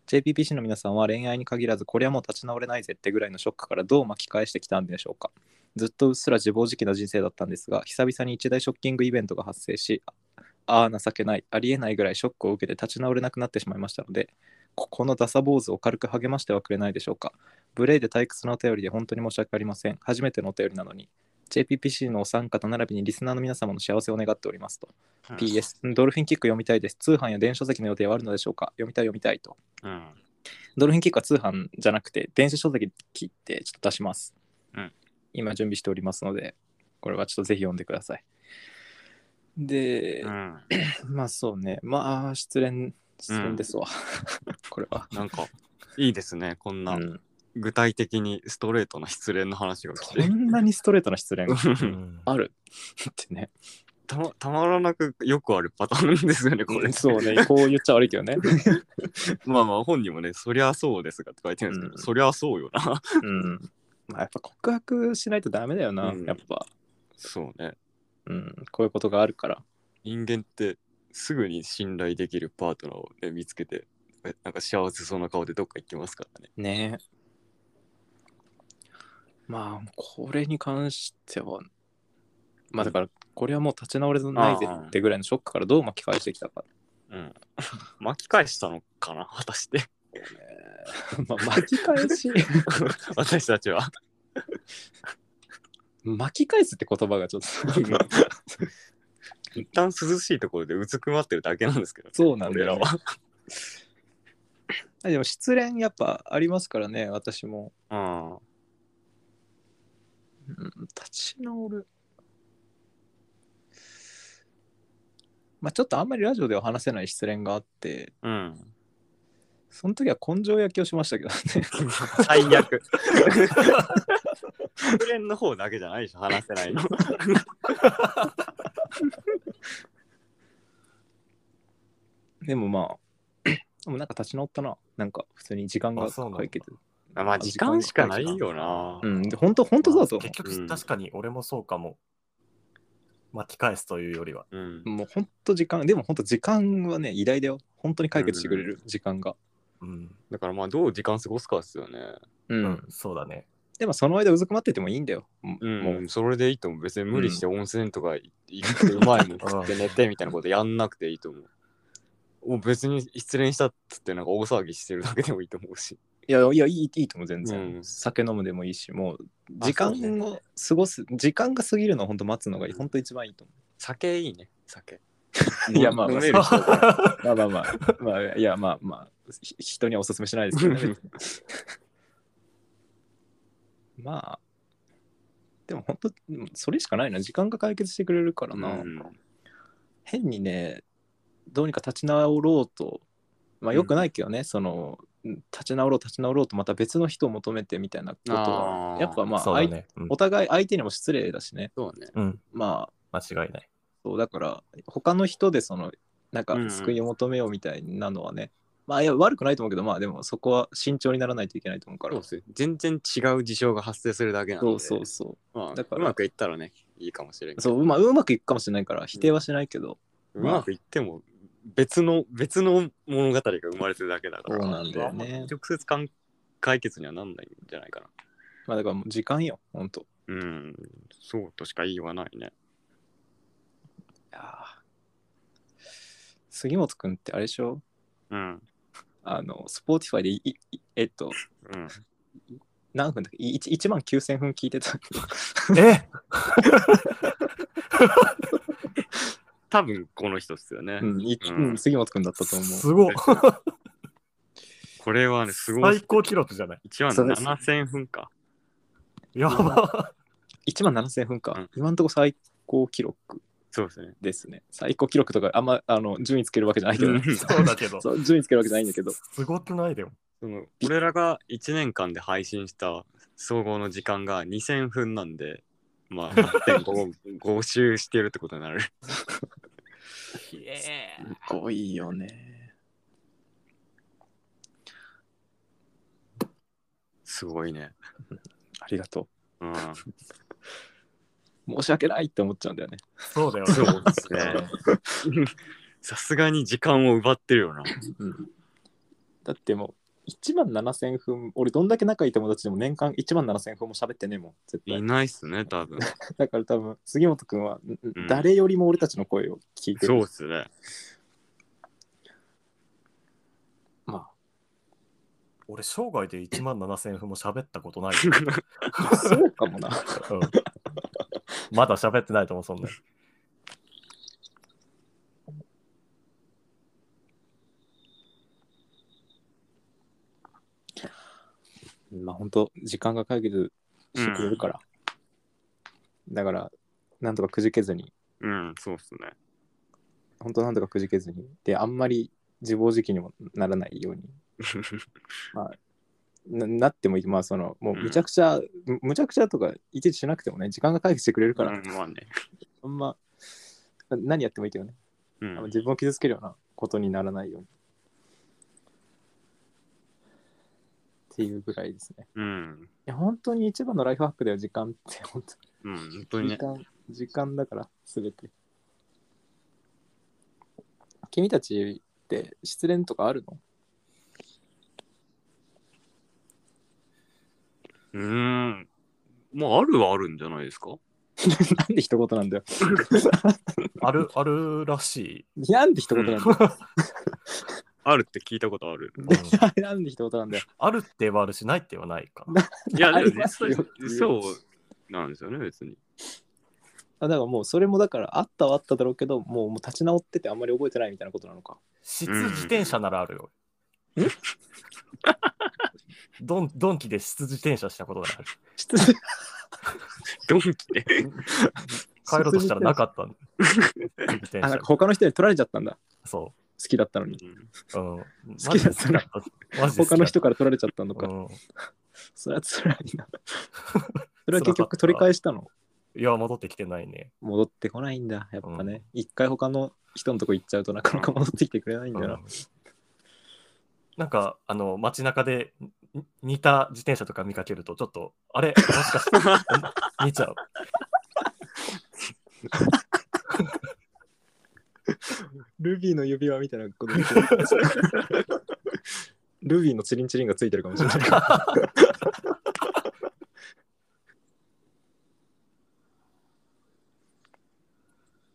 JPPC の皆さんは恋愛に限らずこれはもう立ち直れないぜってぐらいのショックからどう巻き返してきたんでしょうか。ずっとうっすら自暴自棄な人生だったんですが久々に一大ショッキングイベントが発生しああ情けないありえないぐらいショックを受けて立ち直れなくなってしまいましたのでここのダサ坊主を軽く励ましてはくれないでしょうか。無礼で退屈なお便りで本当に申し訳ありません。初めてのお便りなのに。JPPC のお三方並びにリスナーの皆様の幸せを願っておりますと。PS、ドルフィンキック読みたいです。通販や電子書籍の予定はあるのでしょうか？読みたい読みたいと。うん。ドルフィンキックは通販じゃなくて、電子書籍ってちょっと出します。うん今準備しておりますので、これはちょっとぜひ読んでください。で、うん。[coughs] まあそうね、まあ失恋、失恋ですわ。[laughs] これは。なんか、いいですね。こんなうん具体的にストレートな失恋の話が来こて。んなにストレートな失恋うんある？[laughs] ってね。たまたまらなくよくあるパターンですよね、これ。そうね、こう言っちゃ悪いけどね。[laughs] まあまあ本人もね、そりゃそうですがって書いてるんですけど、うんそりゃそうよな。うん。まあやっぱ告白しないとダメだよな、うんやっぱ。そうね。うん、こういうことがあるから。人間ってすぐに信頼できるパートナーを、ね、見つけて、えなんか幸せそうな顔でどっか行きますからね。ねまあ、これに関しては、まあだから、これはもう立ち直れないぜってぐらいのショックからどう巻き返してきたか。うん。[laughs] 巻き返したのかな果たして。[laughs] まあ、巻き返し、[laughs] 私たちは。巻き返すって言葉がちょっと。一旦涼しいところでうずくまってるだけなんですけど、そうなんだよねでも失恋やっぱありますからね、私も。うん。うん、立ち直る。まあちょっとあんまりラジオでは話せない失恋があって、うん。その時は根性焼きをしましたけどね。最悪。失恋の方だけじゃないでしょ、話せないの。でもまあ、でもなんか立ち直ったな。なんか普通に時間が解決。まあ、時間しかないよな。うん、で本当本当そうだと思結うん局、確かに俺もそうかも。巻き返すというよりは。うんう。。もう本当時間、でも本当時間はね、偉大だよ。本当に解決してくれる時間が。うん。だからまあ、どう時間過ごすかですよね。うん。うん、そうだね。でもその間うずくまっててもいいんだよ。うん、もう。それでいいと思う。別に無理して温泉とか行ってうまいもん食って寝てみたいなことやんなくていいと思う。もう別に失恋したっつってなんか大騒ぎしてるだけでもいいと思うし。いやいやいいいいと思う全然、うん酒飲むでもいいしもう時あ間そうを過ごす、時間が過ぎるのを本当待つのが本当一番いいと思酒いいね、酒。いやまあまあ。飲めるまあまあまあ。まあいやまあまあ。ひ人にはおすすめしないですけどね。別 [laughs] にまあでも本当それしかないな。時間が解決してくれるからな、うん。変にねどうにか立ち直ろうと。まあよくないけどね、その立ち直ろう立ち直ろうとまた別の人を求めてみたいなことはやっぱまあ相そうだね。うんお互い相手にも失礼だしねそうね。うん。まあ間違いない。そうだから他の人でそのなんかうんうん救いを求めようみたいなのはね、まあいや悪くないと思うけどまあでもそこは慎重にならないといけないと思うからそうですよ全然違う事象が発生するだけなんで。そうそうそうまあ、だからうまくいったらね、いいかもしれんけどそう、まあ、うまくいくかもしれないから否定はしないけど、うまくいっても別の別の物語が生まれてるだけだから。そうなんだよね直接かん解決にはなんないんじゃないかな。まあだからもう時間よほんとうん、そうとしか言いようがないね。いやー杉本くんってあれでしょ？うん。あの Spotify でいいえっとうん。何分だっけ？1, 1万9000分聞いてたえ？[laughs] 多分この人っすよね。うん、いうんうん杉本くんだったと思うすごい。これはね、すごい最。高記録じゃない？1万そうです7000分か。やば。1万7000分か、うん今のところ最高記録そうですね。ですね最高記録とかあんまあの順位つけるわけじゃないけど、うん [laughs] そうだけど。そう順位つけるわけじゃないんだけどすごくないでも。その俺らが1年間で配信した総合の時間が2000分なんで、まあ、[laughs] 8.5周してるってことになる。すごいよねすごいね。ありがとうん。う申し訳ないって思っちゃうんだよねそうだよそうね。ですね。[laughs] さすがに時間を奪ってるよな。うんだってもう1万7000分俺どんだけ仲いい友達でも年間1万7000分も喋ってねえもん絶い対ないっすね、多分。[laughs] だから多分杉本くんは、んん。誰よりも俺たちの声を聞いてる。そうっすね。ま俺、生涯で1万7000分も喋ったことない。あ [laughs] そうかもな。うん。まだ喋ってないと思う、そんなまあ本当時間が解決してくれるから、だからなんとかくじけずに。うん、そうっすね。本当なんとかくじけずに。であんまり自暴自棄にもならないように。[laughs] ななってもいい。まあそのもうむちゃくちゃ、むむちゃくちゃとかいちいちしなくてもね時間が解決してくれるから、うんまあね。あんまな何やってもいいけどね、うん。あんま自分を傷つけるようなことにならないようにっていうぐらいですねうん。いや本当に一番のライフハックだよ時間って本当うん、本当にね。時間時間だから全て君たちって失恋とかあるの？うーん。まあ、あるはあるんじゃないですか？[laughs] なんで一言なんだよ。[laughs] ある、あるらしい。なんで一言なんだよ。[laughs] あるって聞いたことある。なんで一言なんだよ。あるって言えばあるし、ないって言わないかな。いや、でもそうなんですよね、別に。あだからもうそれもだからあったはあっただろうけどもうもう立ち直っててあんまり覚えてないみたいなことなのか。質自転車ならあるよ。ドンドンキで質自転車したことがある。質問ドンキで？帰ろうとしたらなかったんだ。[laughs] 自転車あなんか。他の人に取られちゃったんだ。そ好きだったのに。う。うん。好きだったら。[laughs] 他の人から取られちゃったのか。うん。[laughs] それは辛いな。[laughs] それは結局取り返したの？いや、戻ってきてないね。戻ってこないんだ。やっぱね。一、回他の人のとこ行っちゃうとなかなか戻ってきてくれないんだよな。うんなんか、あの、街中でに似た自転車とか見かけると、ちょっと、あれ？もしかして、似ちゃう。ルビーの指輪みたいなこと言ってるルビーのチリンチリンがついてるかもしれない。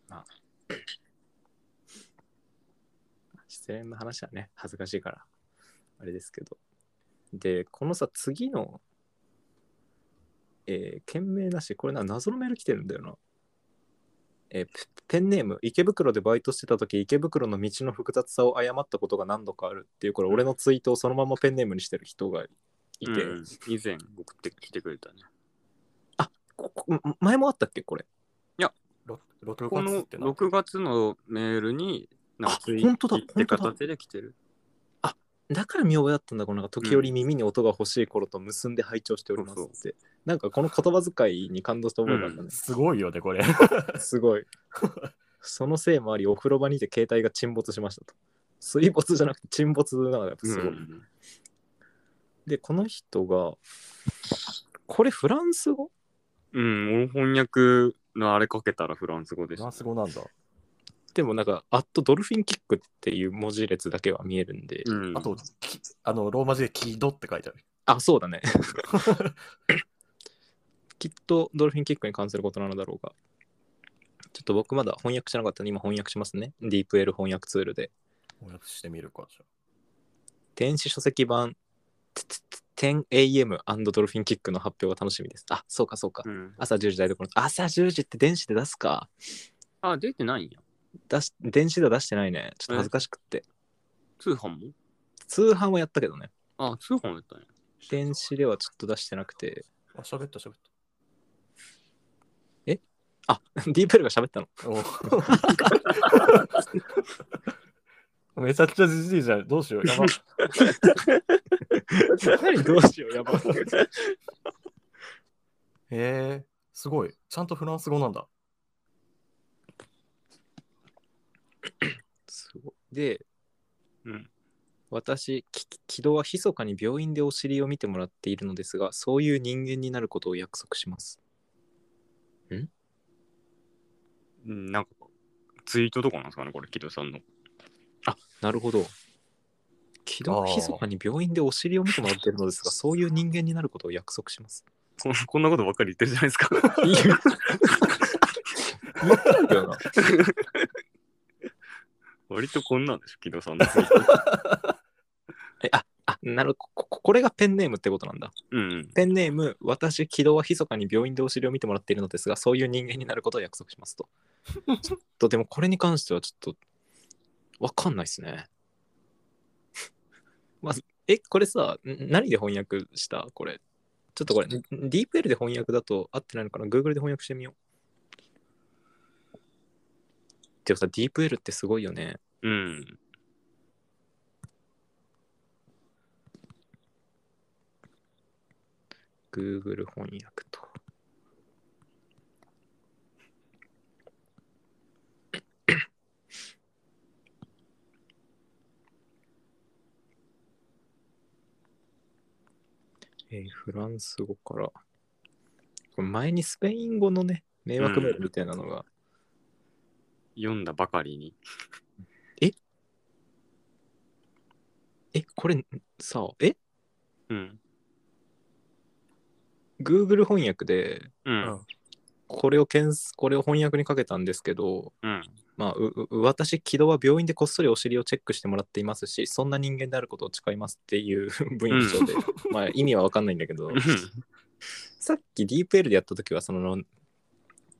まあ失恋の話はね、恥ずかしいから、あれですけど。で、このさ、次の、えー、件名なし、これな、謎のメール来てるんだよな。えーペペンネーム池袋でバイトしてた時池袋の道の複雑さを誤ったことが何度かあるっていうこれ俺のツイートをそのままペンネームにしてる人がいて、うん以前送ってきてくれたね。ここ前もあったっけこれ？ろ6この月ってな。6月のメールに、なんかあツイ本当だって本当だ。形で来てる。だから見覚えだったんだこのなんか時折耳に音が欲しい頃と結んで拝聴しておりますって、そうなんかこの言葉遣いに感動した覚えがあったね、すごいよね、これ。[laughs] すごいそのせいもありお風呂場にて携帯が沈没しましたと水没じゃなくて沈没なのがやっぱすごい、うんでこの人がこれフランス語？うん、翻訳のあれかけたらフランス語でフラン。ス語なんだ。でもなんか、アットドルフィンキックっていう文字列だけは見えるんで、うん、あと、きあの、ローマ字でキドって書いてある。あ、そうだね。[laughs] きっとドルフィンキックに関することなのだろうが。ちょっと僕まだ翻訳しなかったので今翻訳しますね。ディープ L 翻訳ツールで。翻訳してみるか、じゃ電子書籍版 10am& ドルフィンキックの発表が楽しみです。あ、そうかそうか。うん、朝10時台所。朝10時って電子で出すか。あ、出てないんや。出し電子では出してないね。ちょっと恥ずかしくって。通販も？通販はやったけどね。あ、通販やったんや。電子ではちょっと出してなくて。あ。あ、喋った喋っあ、ディープ L が喋ったの？めちゃくちゃじじいじゃん。どうしよう。やば。何 [laughs] どうしよう、やば。へえ、すごい。ちゃんとフランス語なんだ。[coughs] すごいで、うん私、き木戸は密かに病院でお尻を見てもらっているのですが、そういう人間になることを約束します。うん、なんか、ツイートとかなんですかね、これ、木戸さんの。なるほど。木戸は密かに病院でお尻を見てもらっているのですが、そういう人間になることを約束します。こん [laughs] こんなことばっかり言ってるじゃないですか。いいよ言ったんだよな。[laughs] 割とこんなんでしょ、木戸さんのツイート。[laughs] え、あ、あ、なるほど。こここれがペンネームってことなんだ。うんうん。ペンネーム、私、木戸は密かに病院でお尻を見てもらっているのですが、そういう人間になることを約束しますと。[laughs] ちょっと、でもこれに関してはちょっと、わかんないですね。[laughs] まず、え、これさ、ん何で翻訳した？これ。ちょっとこれ、DeepL で翻訳だと合ってないのかな ?Google で翻訳してみよう。でもさ、DeepL ってすごいよね。うん。Google 翻訳と。えーフランス語から。これ前にスペイン語のね、迷惑メールみたいなのが、読んだばかりに。え、これさ、え？うん。Google 翻訳で、う。うんん。これを検すこれを翻訳にかけたんですけど、うん。まあ、うう私、木戸は病院でこっそりお尻をチェックしてもらっていますし、そんな人間であることを誓いますっていう文章で、まあ意味は分かんないんだけど、さっき DeepL でやった時は、その、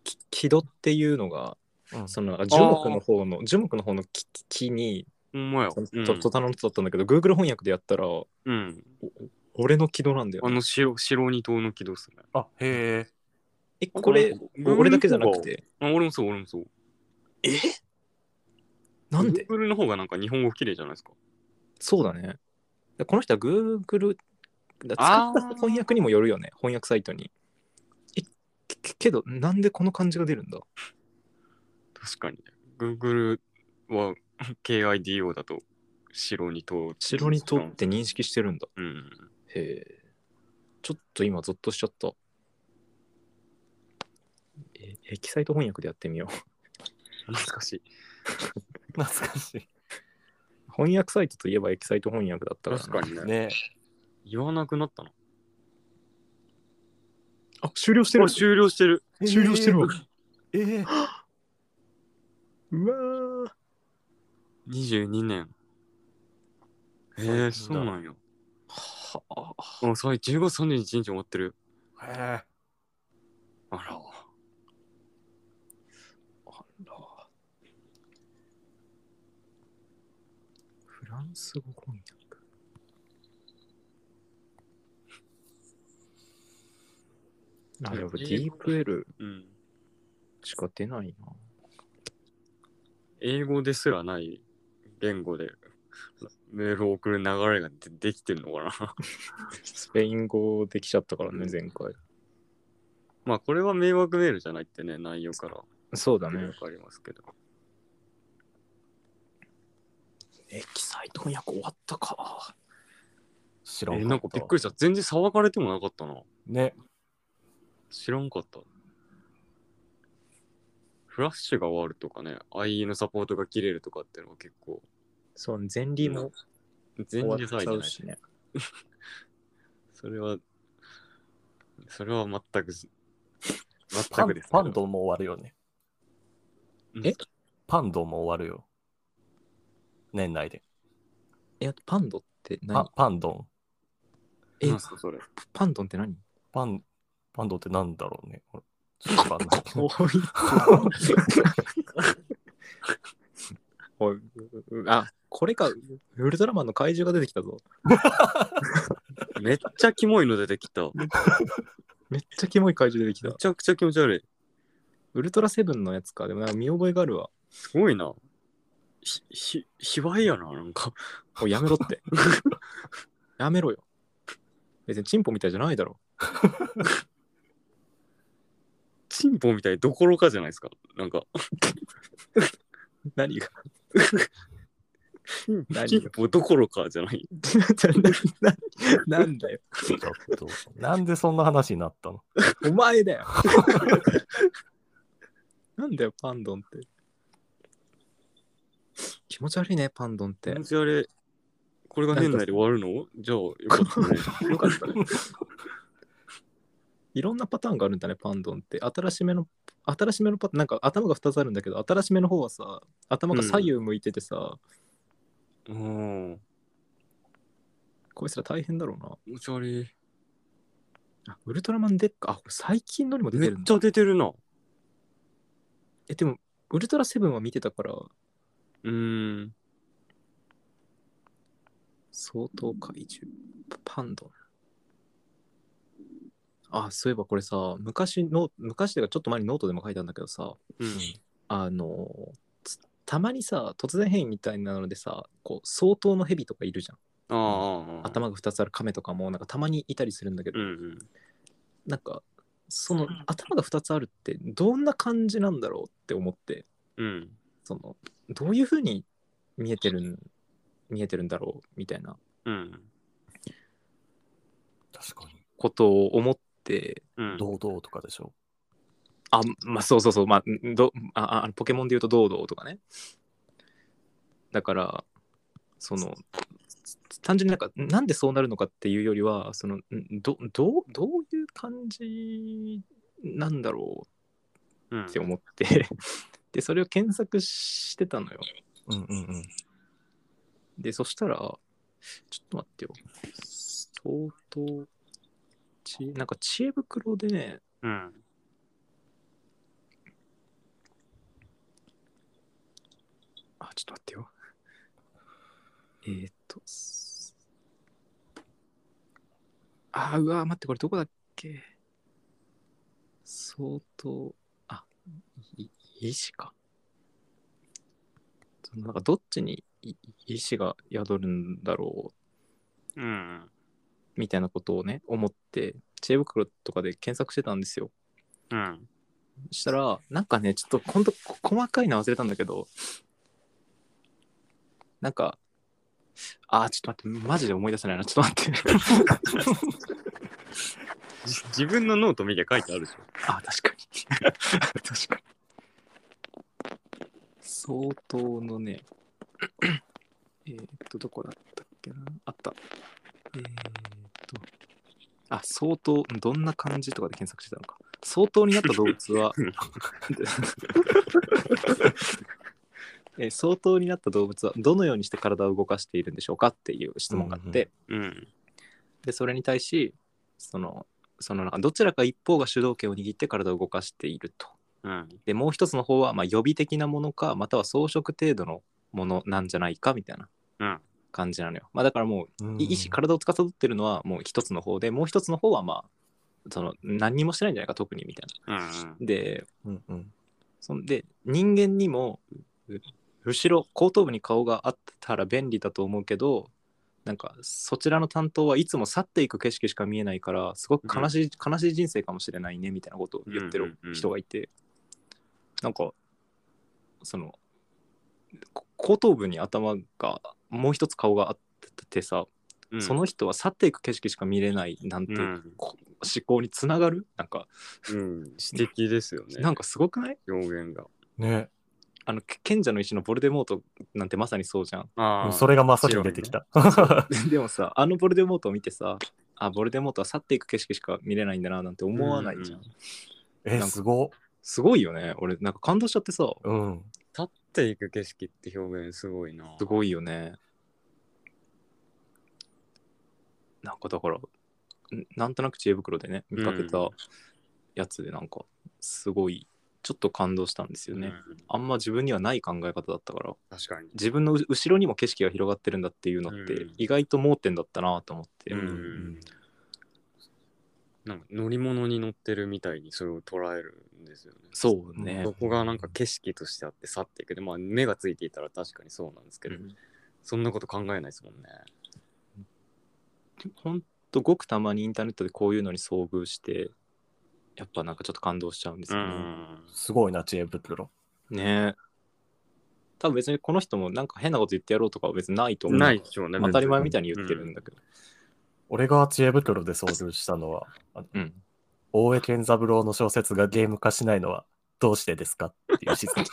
き木戸っていうのが、うんその樹木の方の、樹木の方の木木に、うんとと頼んでたんだけど、Google 翻訳でやったら、うん。俺の木戸なんだよあ。の白、白二頭の軌道っすね。あ、へえ。え、これ、俺だけじゃなくて、あ、俺もそう、俺もそう。え？なんで？Google の方がなんか日本語綺麗じゃないですか？そうだね。でこの人は Google、だ使った翻訳にもよるよね、翻訳サイトに。え、けけど、なんでこの漢字が出るんだ？確かに。Google は KIDO だと白二頭。城にとって認識してるんだ。うん。へえ。ちょっと今、ゾッとしちゃった。え、エキサイト翻訳でやってみよう。懐かしい。懐かし翻訳サイトといえばエキサイト翻訳だったからな。確かにい。ね。ね言わなくなったな。あ、終了してるあ、終了してる。終了してるわ。えー、うわー22年。えー、そうなんや。はあ。あ、それ10月31日終わってる。へえ。あら。あら。フランス語翻訳？あ、やっぱディープ L うん。しか出ないな。英語ですらない言語でメールを送る流れがでできてんのかな？スペイン語できちゃったからね、前回。まあこれは迷惑メールじゃないってね、内容からそうだねわ。かりますけど。エキサイト翻訳終わったか。知らんえーなんかびっくりした。全然騒がれてもなかったな。ね。知らんかった。フラッシュが終わるとかね、IE のサポートが切れるとかってのは結構、そう、前理も終全わっち然騒いでない。ゃうしね。[laughs] それは、それは全く全くです。パンドも終わるよね。うん？え？パンドも終わるよ。年内で。え、パンドってパ何パンドン。えなんすかそれ？パンドンって何？パン、パンドってなんだろうね。これちょっとわかんないおいあ、これか、ウルトラマンの怪獣が出てきたぞ。めっちゃキモいの出てきた。めっちゃキモい怪獣出てきた。めちゃくちゃ気持ち悪い。ウルトラセブンのやつか。でもなんか見覚えがあるわ。すごいな。ひ、ひ、卑猥やな、なんか。おいやめろって。[laughs] やめろよ。別にチンポみたいじゃないだろ。チンポみたいどころかじゃないですか。なんか、何が？何チンポどころかじゃない。な [laughs] ななんだよ。ちょっと。なんでそんな話になったの？お前だよ。なんだよ、パンドンって。気持ち悪いね、パンドンって気持。ち悪い。これが年内で終わるの？じゃあ、よかったね。よかったね。いろんなパターンがあるんだね、パンドンって。新しめの、新しめのパターン、なんか頭が2つあるんだけど、新しめの方はさ、頭が左右向いててさ、うん。こいつら大変だろうな。気持ち悪い。あ、ウルトラマンデッカ、あ、これ最近のにも出てるんだ。めっちゃ出てるな。え、でも、ウルトラセブンは見てたから、うーん。相当怪獣。パンドン。あ、そういえばこれさ、昔の、昔というかちょっと前にノートでも書いたんだけどさ、うん。あの、つたまにさ、突然変異みたいなのでさ、こう、相当の蛇とかいるじゃん。ああ、ああ。頭が2つある亀とかも、なんかたまにいたりするんだけど、うんうん。なんか、その頭が2つあるってどんな感じなんだろうって思って、うん。その、どういう風に見えてるん、見えてるんだろうみたいなうん。確かに。ことを思って、うん。堂々とかでしょ？あ、まあそうそうそう、まあ、んどああポケモンで言うとドードーとかね。だから、その、単純になんか、なんでそうなるのかっていうよりは、その、んどどうどういう感じなんだろうっうんって思って、で、それを検索してたのよ。うんうんうん。で、そしたら、ちょっと待ってよ。相当、ちなんか知恵袋でね、うん。あ、ちょっと待ってよ。えー、っと、すあ、うわ、待って、これどこだっけ？相当、あ、い医師か。そのなんかどっちにい医師が宿るんだろううん。みたいなことをね、思って、知恵袋とかで検索してたんですよ。うん。そしたら、なんかね、ちょっとほんとこ細かいの忘れたんだけど、なんか、あー、ちょっと待って、マジで思い出せないな。ちょっと待って。じ [laughs] 自分のノート見て書いてあるでしょ。あ、確かに。[laughs] 確かに。相当のね、[coughs] えーっと、どこだったっけな？あった。えーっと、あ、相当、どんな感じとかで検索してたのか。相当になった動物は、[laughs] えー相当になった動物はどのようにして体を動かしているんでしょうかっていう質問があって、うん。でそれに対しそのそのなんかどちらか一方が主導権を握って体を動かしているとうん。でもう一つの方はまあ予備的なものかまたは装飾程度のものなんじゃないかみたいなうん。感じなのよ、まあだからもううんい意志体を司ってるのはもう一つの方でもう一つの方はまあその何にもしてないんじゃないか特にみたいうん。なでうんうん。そんで人間にもう後ろ後頭部に顔があったら便利だと思うけどなんかそちらの担当はいつも去っていく景色しか見えないからすごく悲しい、悲しい人生かもしれないねみたいなことを言ってるうんうんうん。人がいて、なんかそのこ後頭部に頭がもう一つ顔があってさ、うんその人は去っていく景色しか見れないなんて、うん。こ思考につながる？なんか、うん。[laughs] 指摘ですよね。なんかすごくない？表現が。ね。あのけ賢者の石のボルデモートなんてまさにそうじゃん。ああ。それがまさに出てきた。[laughs] でもさ、あのボルデモートを見てさ、あ、ボルデモートは去っていく景色しか見れないんだななんて思わないじゃん。うんえ、すごっ。すごいよね。俺、なんか感動しちゃってさ、うん。立っていく景色って表現すごいな。すごいよね。なんかだから、んなんとなく知恵袋でね、見かけたうんやつで、なんか、すごい、ちょっと感動したんですよね。うんあんま自分にはない考え方だったから、確かに。自分のう後ろにも景色が広がってるんだっていうのってうん、意外と盲点だったなと思って。うんうんなんか乗り物に乗ってるみたいにそれを捉えるんですよね。そうねそ。こがなんか景色としてあって去っていくで、まあ目がついていたら確かにそうなんですけど、うんそんなこと考えないですもんね。ほんとごくたまにインターネットでこういうのに遭遇してやっぱなんかちょっと感動しちゃうんですうよね。ん。すごいな、知恵袋。ねえ。多分別にこの人もなんか変なこと言ってやろうとかは別にないと思う。ないでしょうね。当たり前みたいにに言ってるんだけど。俺が知恵袋で遭遇したのは、うん。大江健三郎の小説がゲーム化しないのはどうしてですかっていう質問。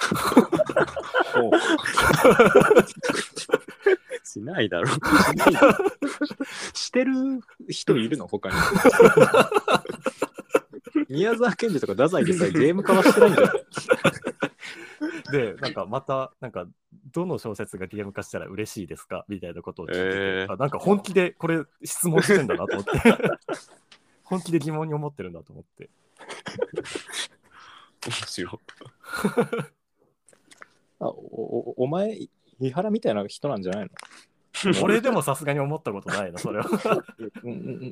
しないだろう。[laughs] してる人いるの？他に。[laughs] 宮沢賢治とか太宰でさえゲーム化はしてないんじゃない？で、なんかまた、なんか、どの小説がゲーム化したら嬉しいですか？みたいなことを聞いてて、えーあなんか本気でこれ質問してんだなと思って。[laughs] 本気で疑問に思ってるんだと思って。面白い。[laughs] あおおお前、伊原みたいな人なんじゃないの？[laughs] 俺でもさすがに思ったことないな、それは。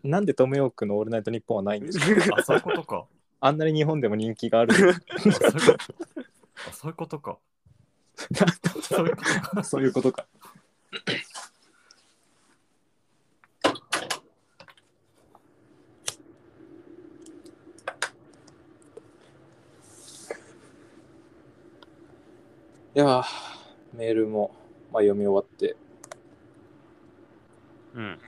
なんでトムヨークのオールナイトニッポンはないんですか？あ、そういうことか。あんなに日本でも人気がある。あそういうことか。そういうことか。そういうことか。いやーメールも、まあ、読み終わって、うん。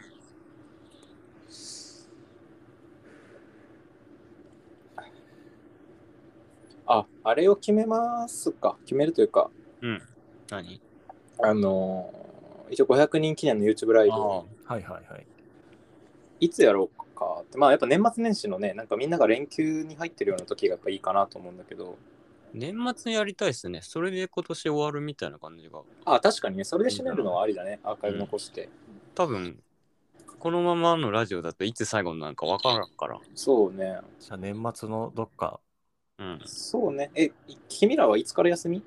あ、あれを決めますか。決めるというか、何？あのー一応500人記念の YouTube ライブはいはいはい。いつやろうかって、まあやっぱ年末年始のね、なんかみんなが連休に入ってるような時がやっぱいいかなと思うんだけど、年末にやりたいですね。それで今年終わるみたいな感じが。あ、確かにね、それで締めるのはありだね。アーカイブ残して。多分、このままのラジオだといつ最後になるか分からんから。そうね。じゃあ年末のどっか、うん。そうね。え、い君らはいつから休み？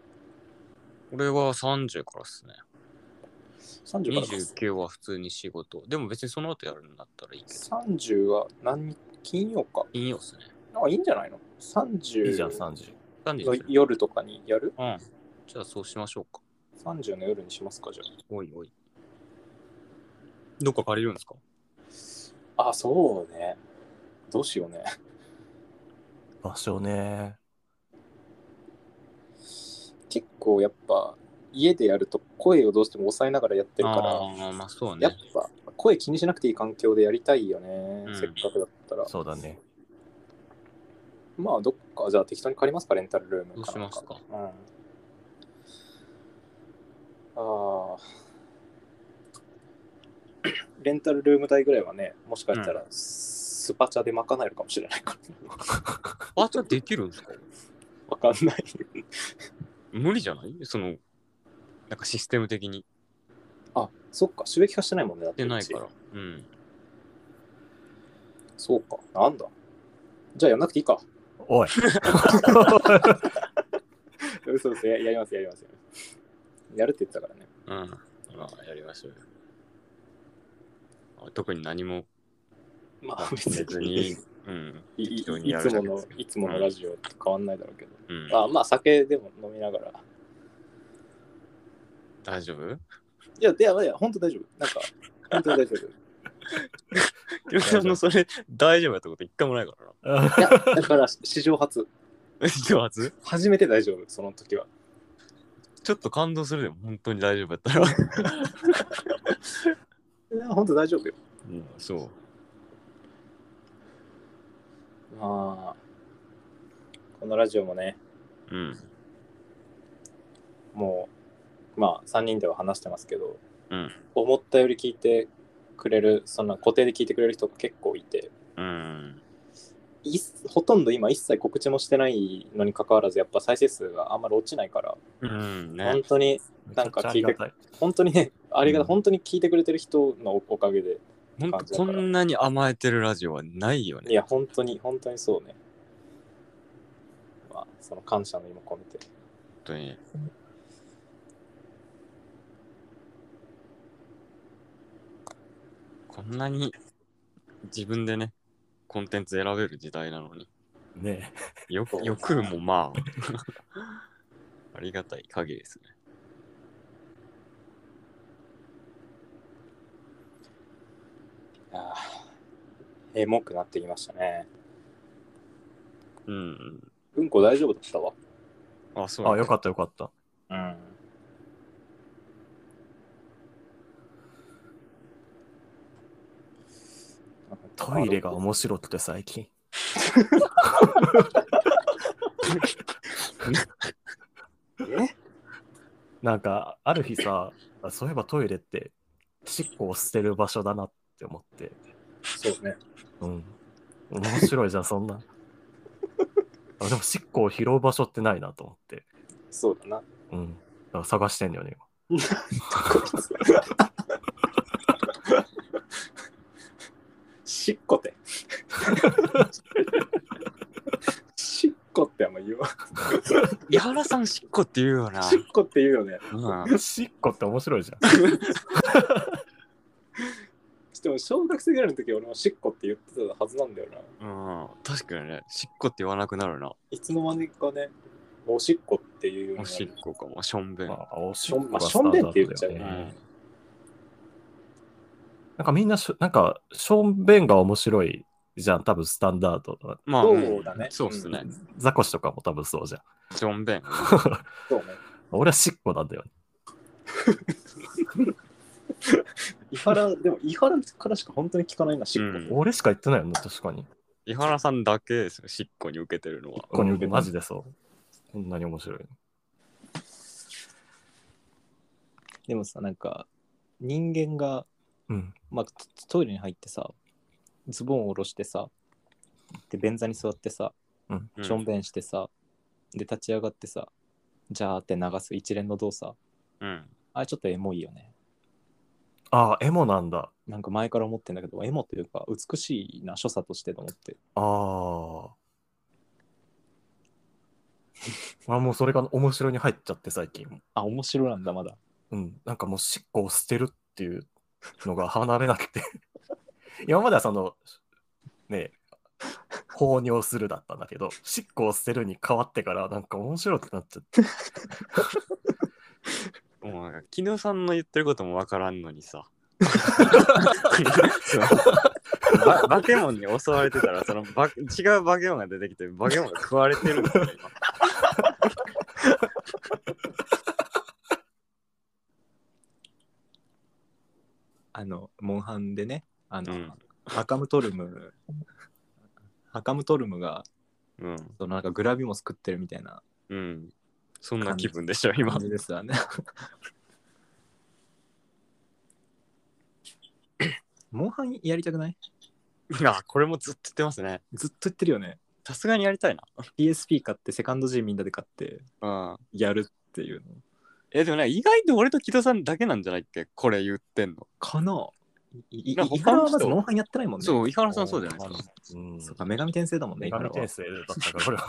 俺は30からっすね。?30 からか29は普通に仕事。でも別にその後やるんだったらいいけど。30は何日金曜か。金曜っすね。あ、いいんじゃないの ?30 いいじゃん、30。30のですね夜とかにやる？うん。じゃあそうしましょうか。?30 の夜にしますか、じゃおいおい。どっか借りるんですか？あ。あ、そうね。どうしようね。場所ね。結構やっぱ家でやると声をどうしても抑えながらやってるから、まあそうやっね。ぱ声気にしなくていい環境でやりたいよね、うんせっかくだったら。そうだね。まあどっかじゃあ適当に借りますか、レンタルルームどうしますか？うん。ああ。[coughs] レンタルルーム代ぐらいはね、もしかしたらスパチャで賄えるかもしれないから。あ、じゃあできるんですか？[laughs] わかんない。無理じゃない？その、なんかシステム的に。あ、そっか、収益化してないもんね。だっでないからうん。そうか、なんだ。じゃあやんなくていいか。おい。[laughs] 嘘嘘や、やります、やります。やりますやるって言ってたからね。うん。まあ、やりましょうよ。あ特に何もまあ別に別に、うん。いつものいつものラジオと変わんないだろうけど、うん、あまあ酒でも飲みながら。大丈夫？いやいやいや本当大丈夫。なんか本当に大丈夫。[laughs] さんのそれ大丈夫やったこと一回もないからな。いやだから史上初。一発初？めて大丈夫その時は。ちょっと感動するでも本当に大丈夫やったら。[laughs] いや本当大丈夫よ。うん、そう。まあこのラジオもねうん。もうまあ3人では話してますけどうん。思ったより聞いてくれるそんな固定で聞いてくれる人が結構いてうん。いほとんど今一切告知もしてないのに関わらずやっぱ再生数があんまり落ちないから、うんね本。当になんか聞いて本当にねありがたい、うん本当に聞いてくれてる人のおかげで本当こんなに甘えてるラジオはないよね。いや本当に本当にそうねまあその感謝の意も込めて本当に。こんなに自分でね、コンテンツ選べる時代なのに。ねよ欲もまあ、[laughs] ありがたい限りですね。いやーエモくなってきましたね。うん。うんこ大丈夫だったわ。あ、そうあ、よかっったよかった。うん。トイレが面白くて最近。[laughs] え？なんか、ある日さ、あそういえばトイレって、しっこを捨てる場所だなって思って。そうねうん。面白いじゃん、そんな。[laughs] あでも、しっこを拾う場所ってないなと思って。そうだなうん。だから探してんだよね、しっこって。しっこってあんま言うわ。井原さんしっこって言うよな。しっこって言うよね。うん。今。しっこって面白いじゃん。[laughs] でも小学生ぐらいの時は俺もしっこって言ってたはずなんだよな。うん、確かにね、しっこって言わなくなるな。いつの間にかね、おしっこっていうようになるおしっこかも、しょんべん。まあ、おししょんまあっこがしょんべんって言っちゃうねなんかみんなしょ、なんか、しょんべんが面白いじゃん、多分スタンダードだ。まあ、そうだねんそうっすね。ザコシとかも多分そうじゃん。しょんべん。そうね。[laughs] 俺はしっこなんだよね。[laughs] 伊原、でも伊原からしか本当に聞かないな、しっこ。うん俺しか言ってないよね、確かに。井原さんだけですよ、しっこに受けてるのは。ここにうんマジでそう。こんなに面白いの。でもさ、なんか、人間が、うん。まあ、トトイレに入ってさ、ズボンを下ろしてさ、で、便座に座ってさ、うん。うんしょんべんしてさ、で立ち上がってさ、ジャーって流す一連の動作。うん。あれちょっとエモいよね。ああ、エモなんだ。なんか前から思ってんだけど、エモというか美しいな所作としてと思って。あ [laughs] あ。あもうそれが面白に入っちゃって最近。あ、面白なんだ、まだ。うん。なんかもう尻尾を捨てるっていうのが離れなくて。[laughs] 今まではその、ね放尿するだったんだけど、尻尾を捨てるに変わってからなんか面白くなっちゃって。[laughs] もうなんか、木野さんの言ってることもわからんのにさ。[laughs] ばバケモンに襲われてたら、そのバ違うバケモンが出てきて、バケモンが食われてるんだよ、今。[laughs] あの、モンハンでね、あの、うんハカムトルム、ハカムトルムが、うん。そのなんかグラビモス食ってるみたいなうん。そんな気分でしょ、今感。じですわね。[laughs] モンハンやりたくない？あ、これもずっと言ってますね。ずっと言ってるよね。さすがにやりたい PSP 買って、セカンド G みんなで買って、な。うん。やるっていうの。え、でもね、意外と俺と木戸さんだけなんじゃないっけ？これ言ってんの。かな？いいなんか伊原は他の人まずモンハンやってないもんね。そう、井原さんそうじゃないですか。うん。そうか、女神転生だもんね、女神伊原は転生だったから、これは。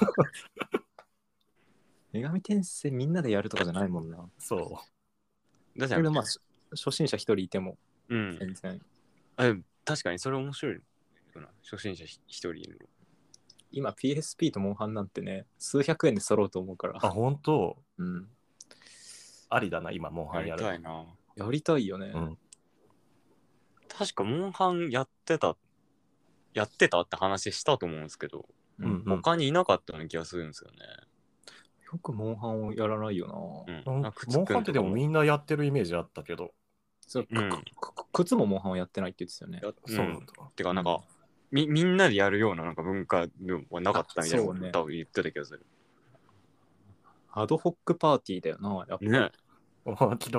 女神転生みんなでやるとかじゃないもんな。そう。だじゃん。けどまあ、し初心者一人いてもうん。全然。あでも確かにそれ面白いよな。初心者一人いる今 PSP とモンハンなんてね、数百円で揃うと思うから。あ、本当？うん。ありだな、今、モンの。ハンやる。たいな。やりたいよね。うん確かモンハンやってた、やってたって話したと思うんですけど、うんうん他にいなかったような気がするんですよね。よくモンハンをやらないよな。うん。モあ靴くんンハンってでもとかみんなやってるイメージあったけど。そううん靴もモンハンをやってないって言ってたよね。やそうなんだ。てか、なんか、みみんなでやるようななんか文化はなかったみたいなあそうね多分言ってた気がする。アドホックパーティーだよな。やっぱね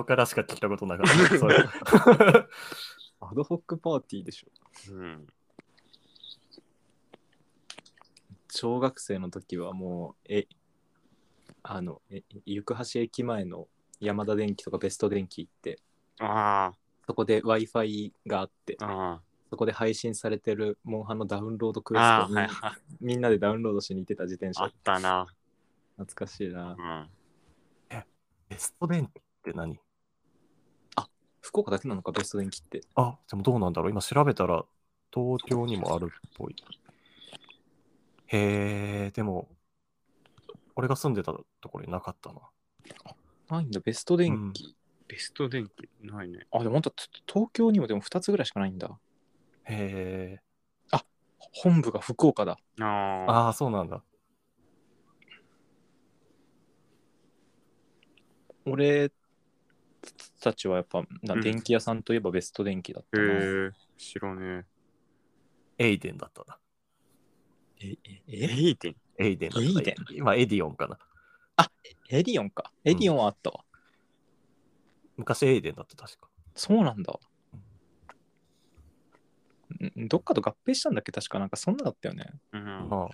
からしか聞いたことなかった。[laughs] アドホックパーティーでしょ。うん。小学生の時はもう、え、あの、え行橋駅前の山田電機とかベスト電機行って、あそこで Wi-Fi があってあ、、あそこで配信されてるモンハンのダウンロードクあ、ああ、エストに、はいはい。[laughs] みんなでダウンロードしに行ってた自転車あっ。たな。懐かしいなう。ん。ベスト電気って何？福岡だけなのか、ベスト電機って。あ、でもどうなんだろう今調べたら東京にもあるっぽい。へえ、でも、俺が住んでたところになかったな。ないんだ、ベスト電機。ベスト電気ないね。あ、でも本当東京にもでも2つぐらいしかないんだ。へえ、本部が福岡だ。ああ。ああ、そうなんだ。俺たちはやっぱ、なうん電気屋さんといえばベスト電機だったへな。え、知らねエイデンだったな。え、え、え？え、エイデン。エイデン。エイデン今、エディオンかな。エディオンか。エディオンはあったわ。昔エイデンだった、確か。そうなんだ。んどっかと合併したんだっけ？確かなんかそんなだったよね。うん。あ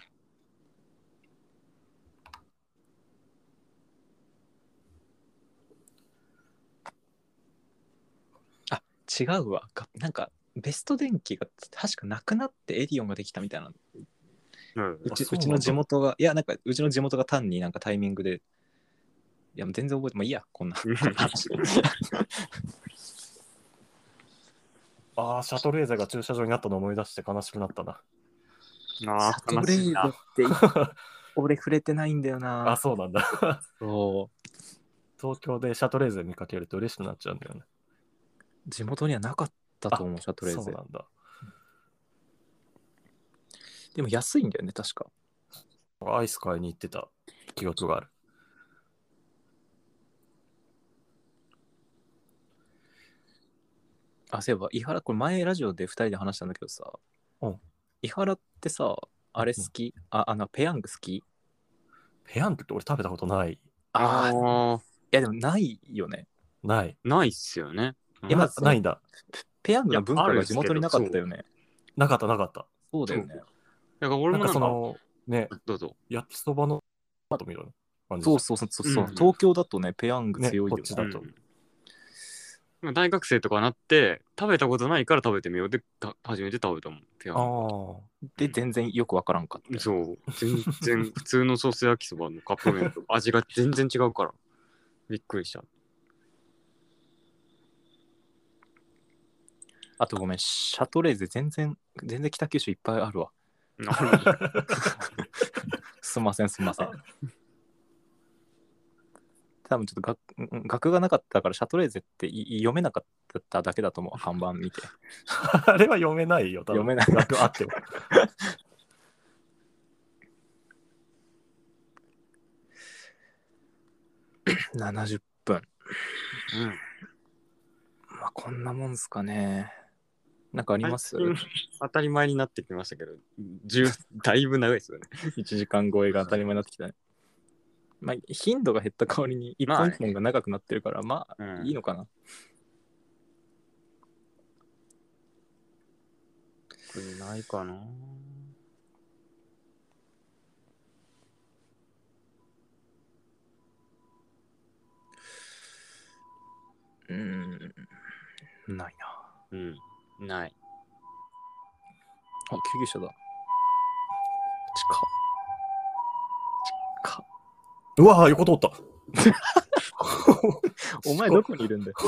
あ違うわ。がなんかベスト電機が確かなくなってエディオンができたみたいな。うんうちうちの地元が、いや、なんかうちの地元が単になんかタイミングで、いや、もう全然覚えてもいいや、こんな。[laughs] ああ、シャトレーゼが駐車場にあったの思い出して悲しくなったな。ああ、シャトレーゼ悲しいな。って [laughs] 俺触れてないんだよな。あ、そうなんだ。そう。東京でシャトレーゼ見かけると嬉しくなっちゃうんだよね。地元にはなかったと思う、シャトレーゼそう。なんだ。でも安いんだよね、確か。アイス買いに行ってた記憶がある。あ、そういえば、伊原、これ前ラジオで2人で話したんだけどさうん、伊原ってさ、あれ好き、あ、あの、ペヤング好き？ペヤングって俺食べたことない。ああ、いやでもないよね。ない。ないっすよね。ないやまずないんだ。ペヤングの文化が地元になかったよね。なかったなかった。そうだよね。だから俺なんかもなんか、その、ね、どうぞ。焼きそばのトマトみたいな。感じそうそうそうそう、うん東京だとね、ペヤングね強いよ、こっちだと。うんまあ大学生とかなって食べたことないから食べてみよう。でた初めて食べたもんペヤング。ああ。で、全然よくわからんかった。そう。全然普通のソース焼きそばのカップ麺と [laughs] 味が全然違うから。びっくりした。あとごめん、シャトレーゼ全然、全然北九州いっぱいあるわ。[laughs] すんません、すんません。多分ちょっと学学がなかったから、シャトレーゼってい読めなかっただけだと思う、看板見て。[laughs] あれは読めないよ、多分読めない楽あっても。70分。うんまあ、こんなもんすかね。なんかあります、最 [laughs] 近当たり前になってきましたけど、10 [laughs] だいぶ長いですよね。?1 時間超えが当たり前になってきたね。まあ、頻度が減った代わりに、一本一本が長くなってるから、まあ、うんいいのかな。これないかな。うーん。ないな。うん。ない。あ、救急車だ。近っ。近っ。うわー、横通った。[laughs] お前どこにいるんだよ。[laughs]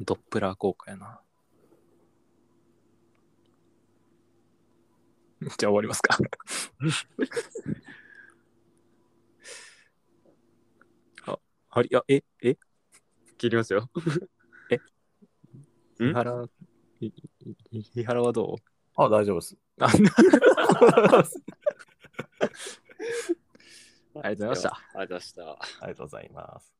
ドップラー効果やな。[laughs] じゃあ終わりますか。あ、あり、あ、え、え、切りますよ。伊原、いい伊原はどう？あ、大丈夫です。あ [laughs] ありがとうございました。ありがとうございました。ありがとうございます。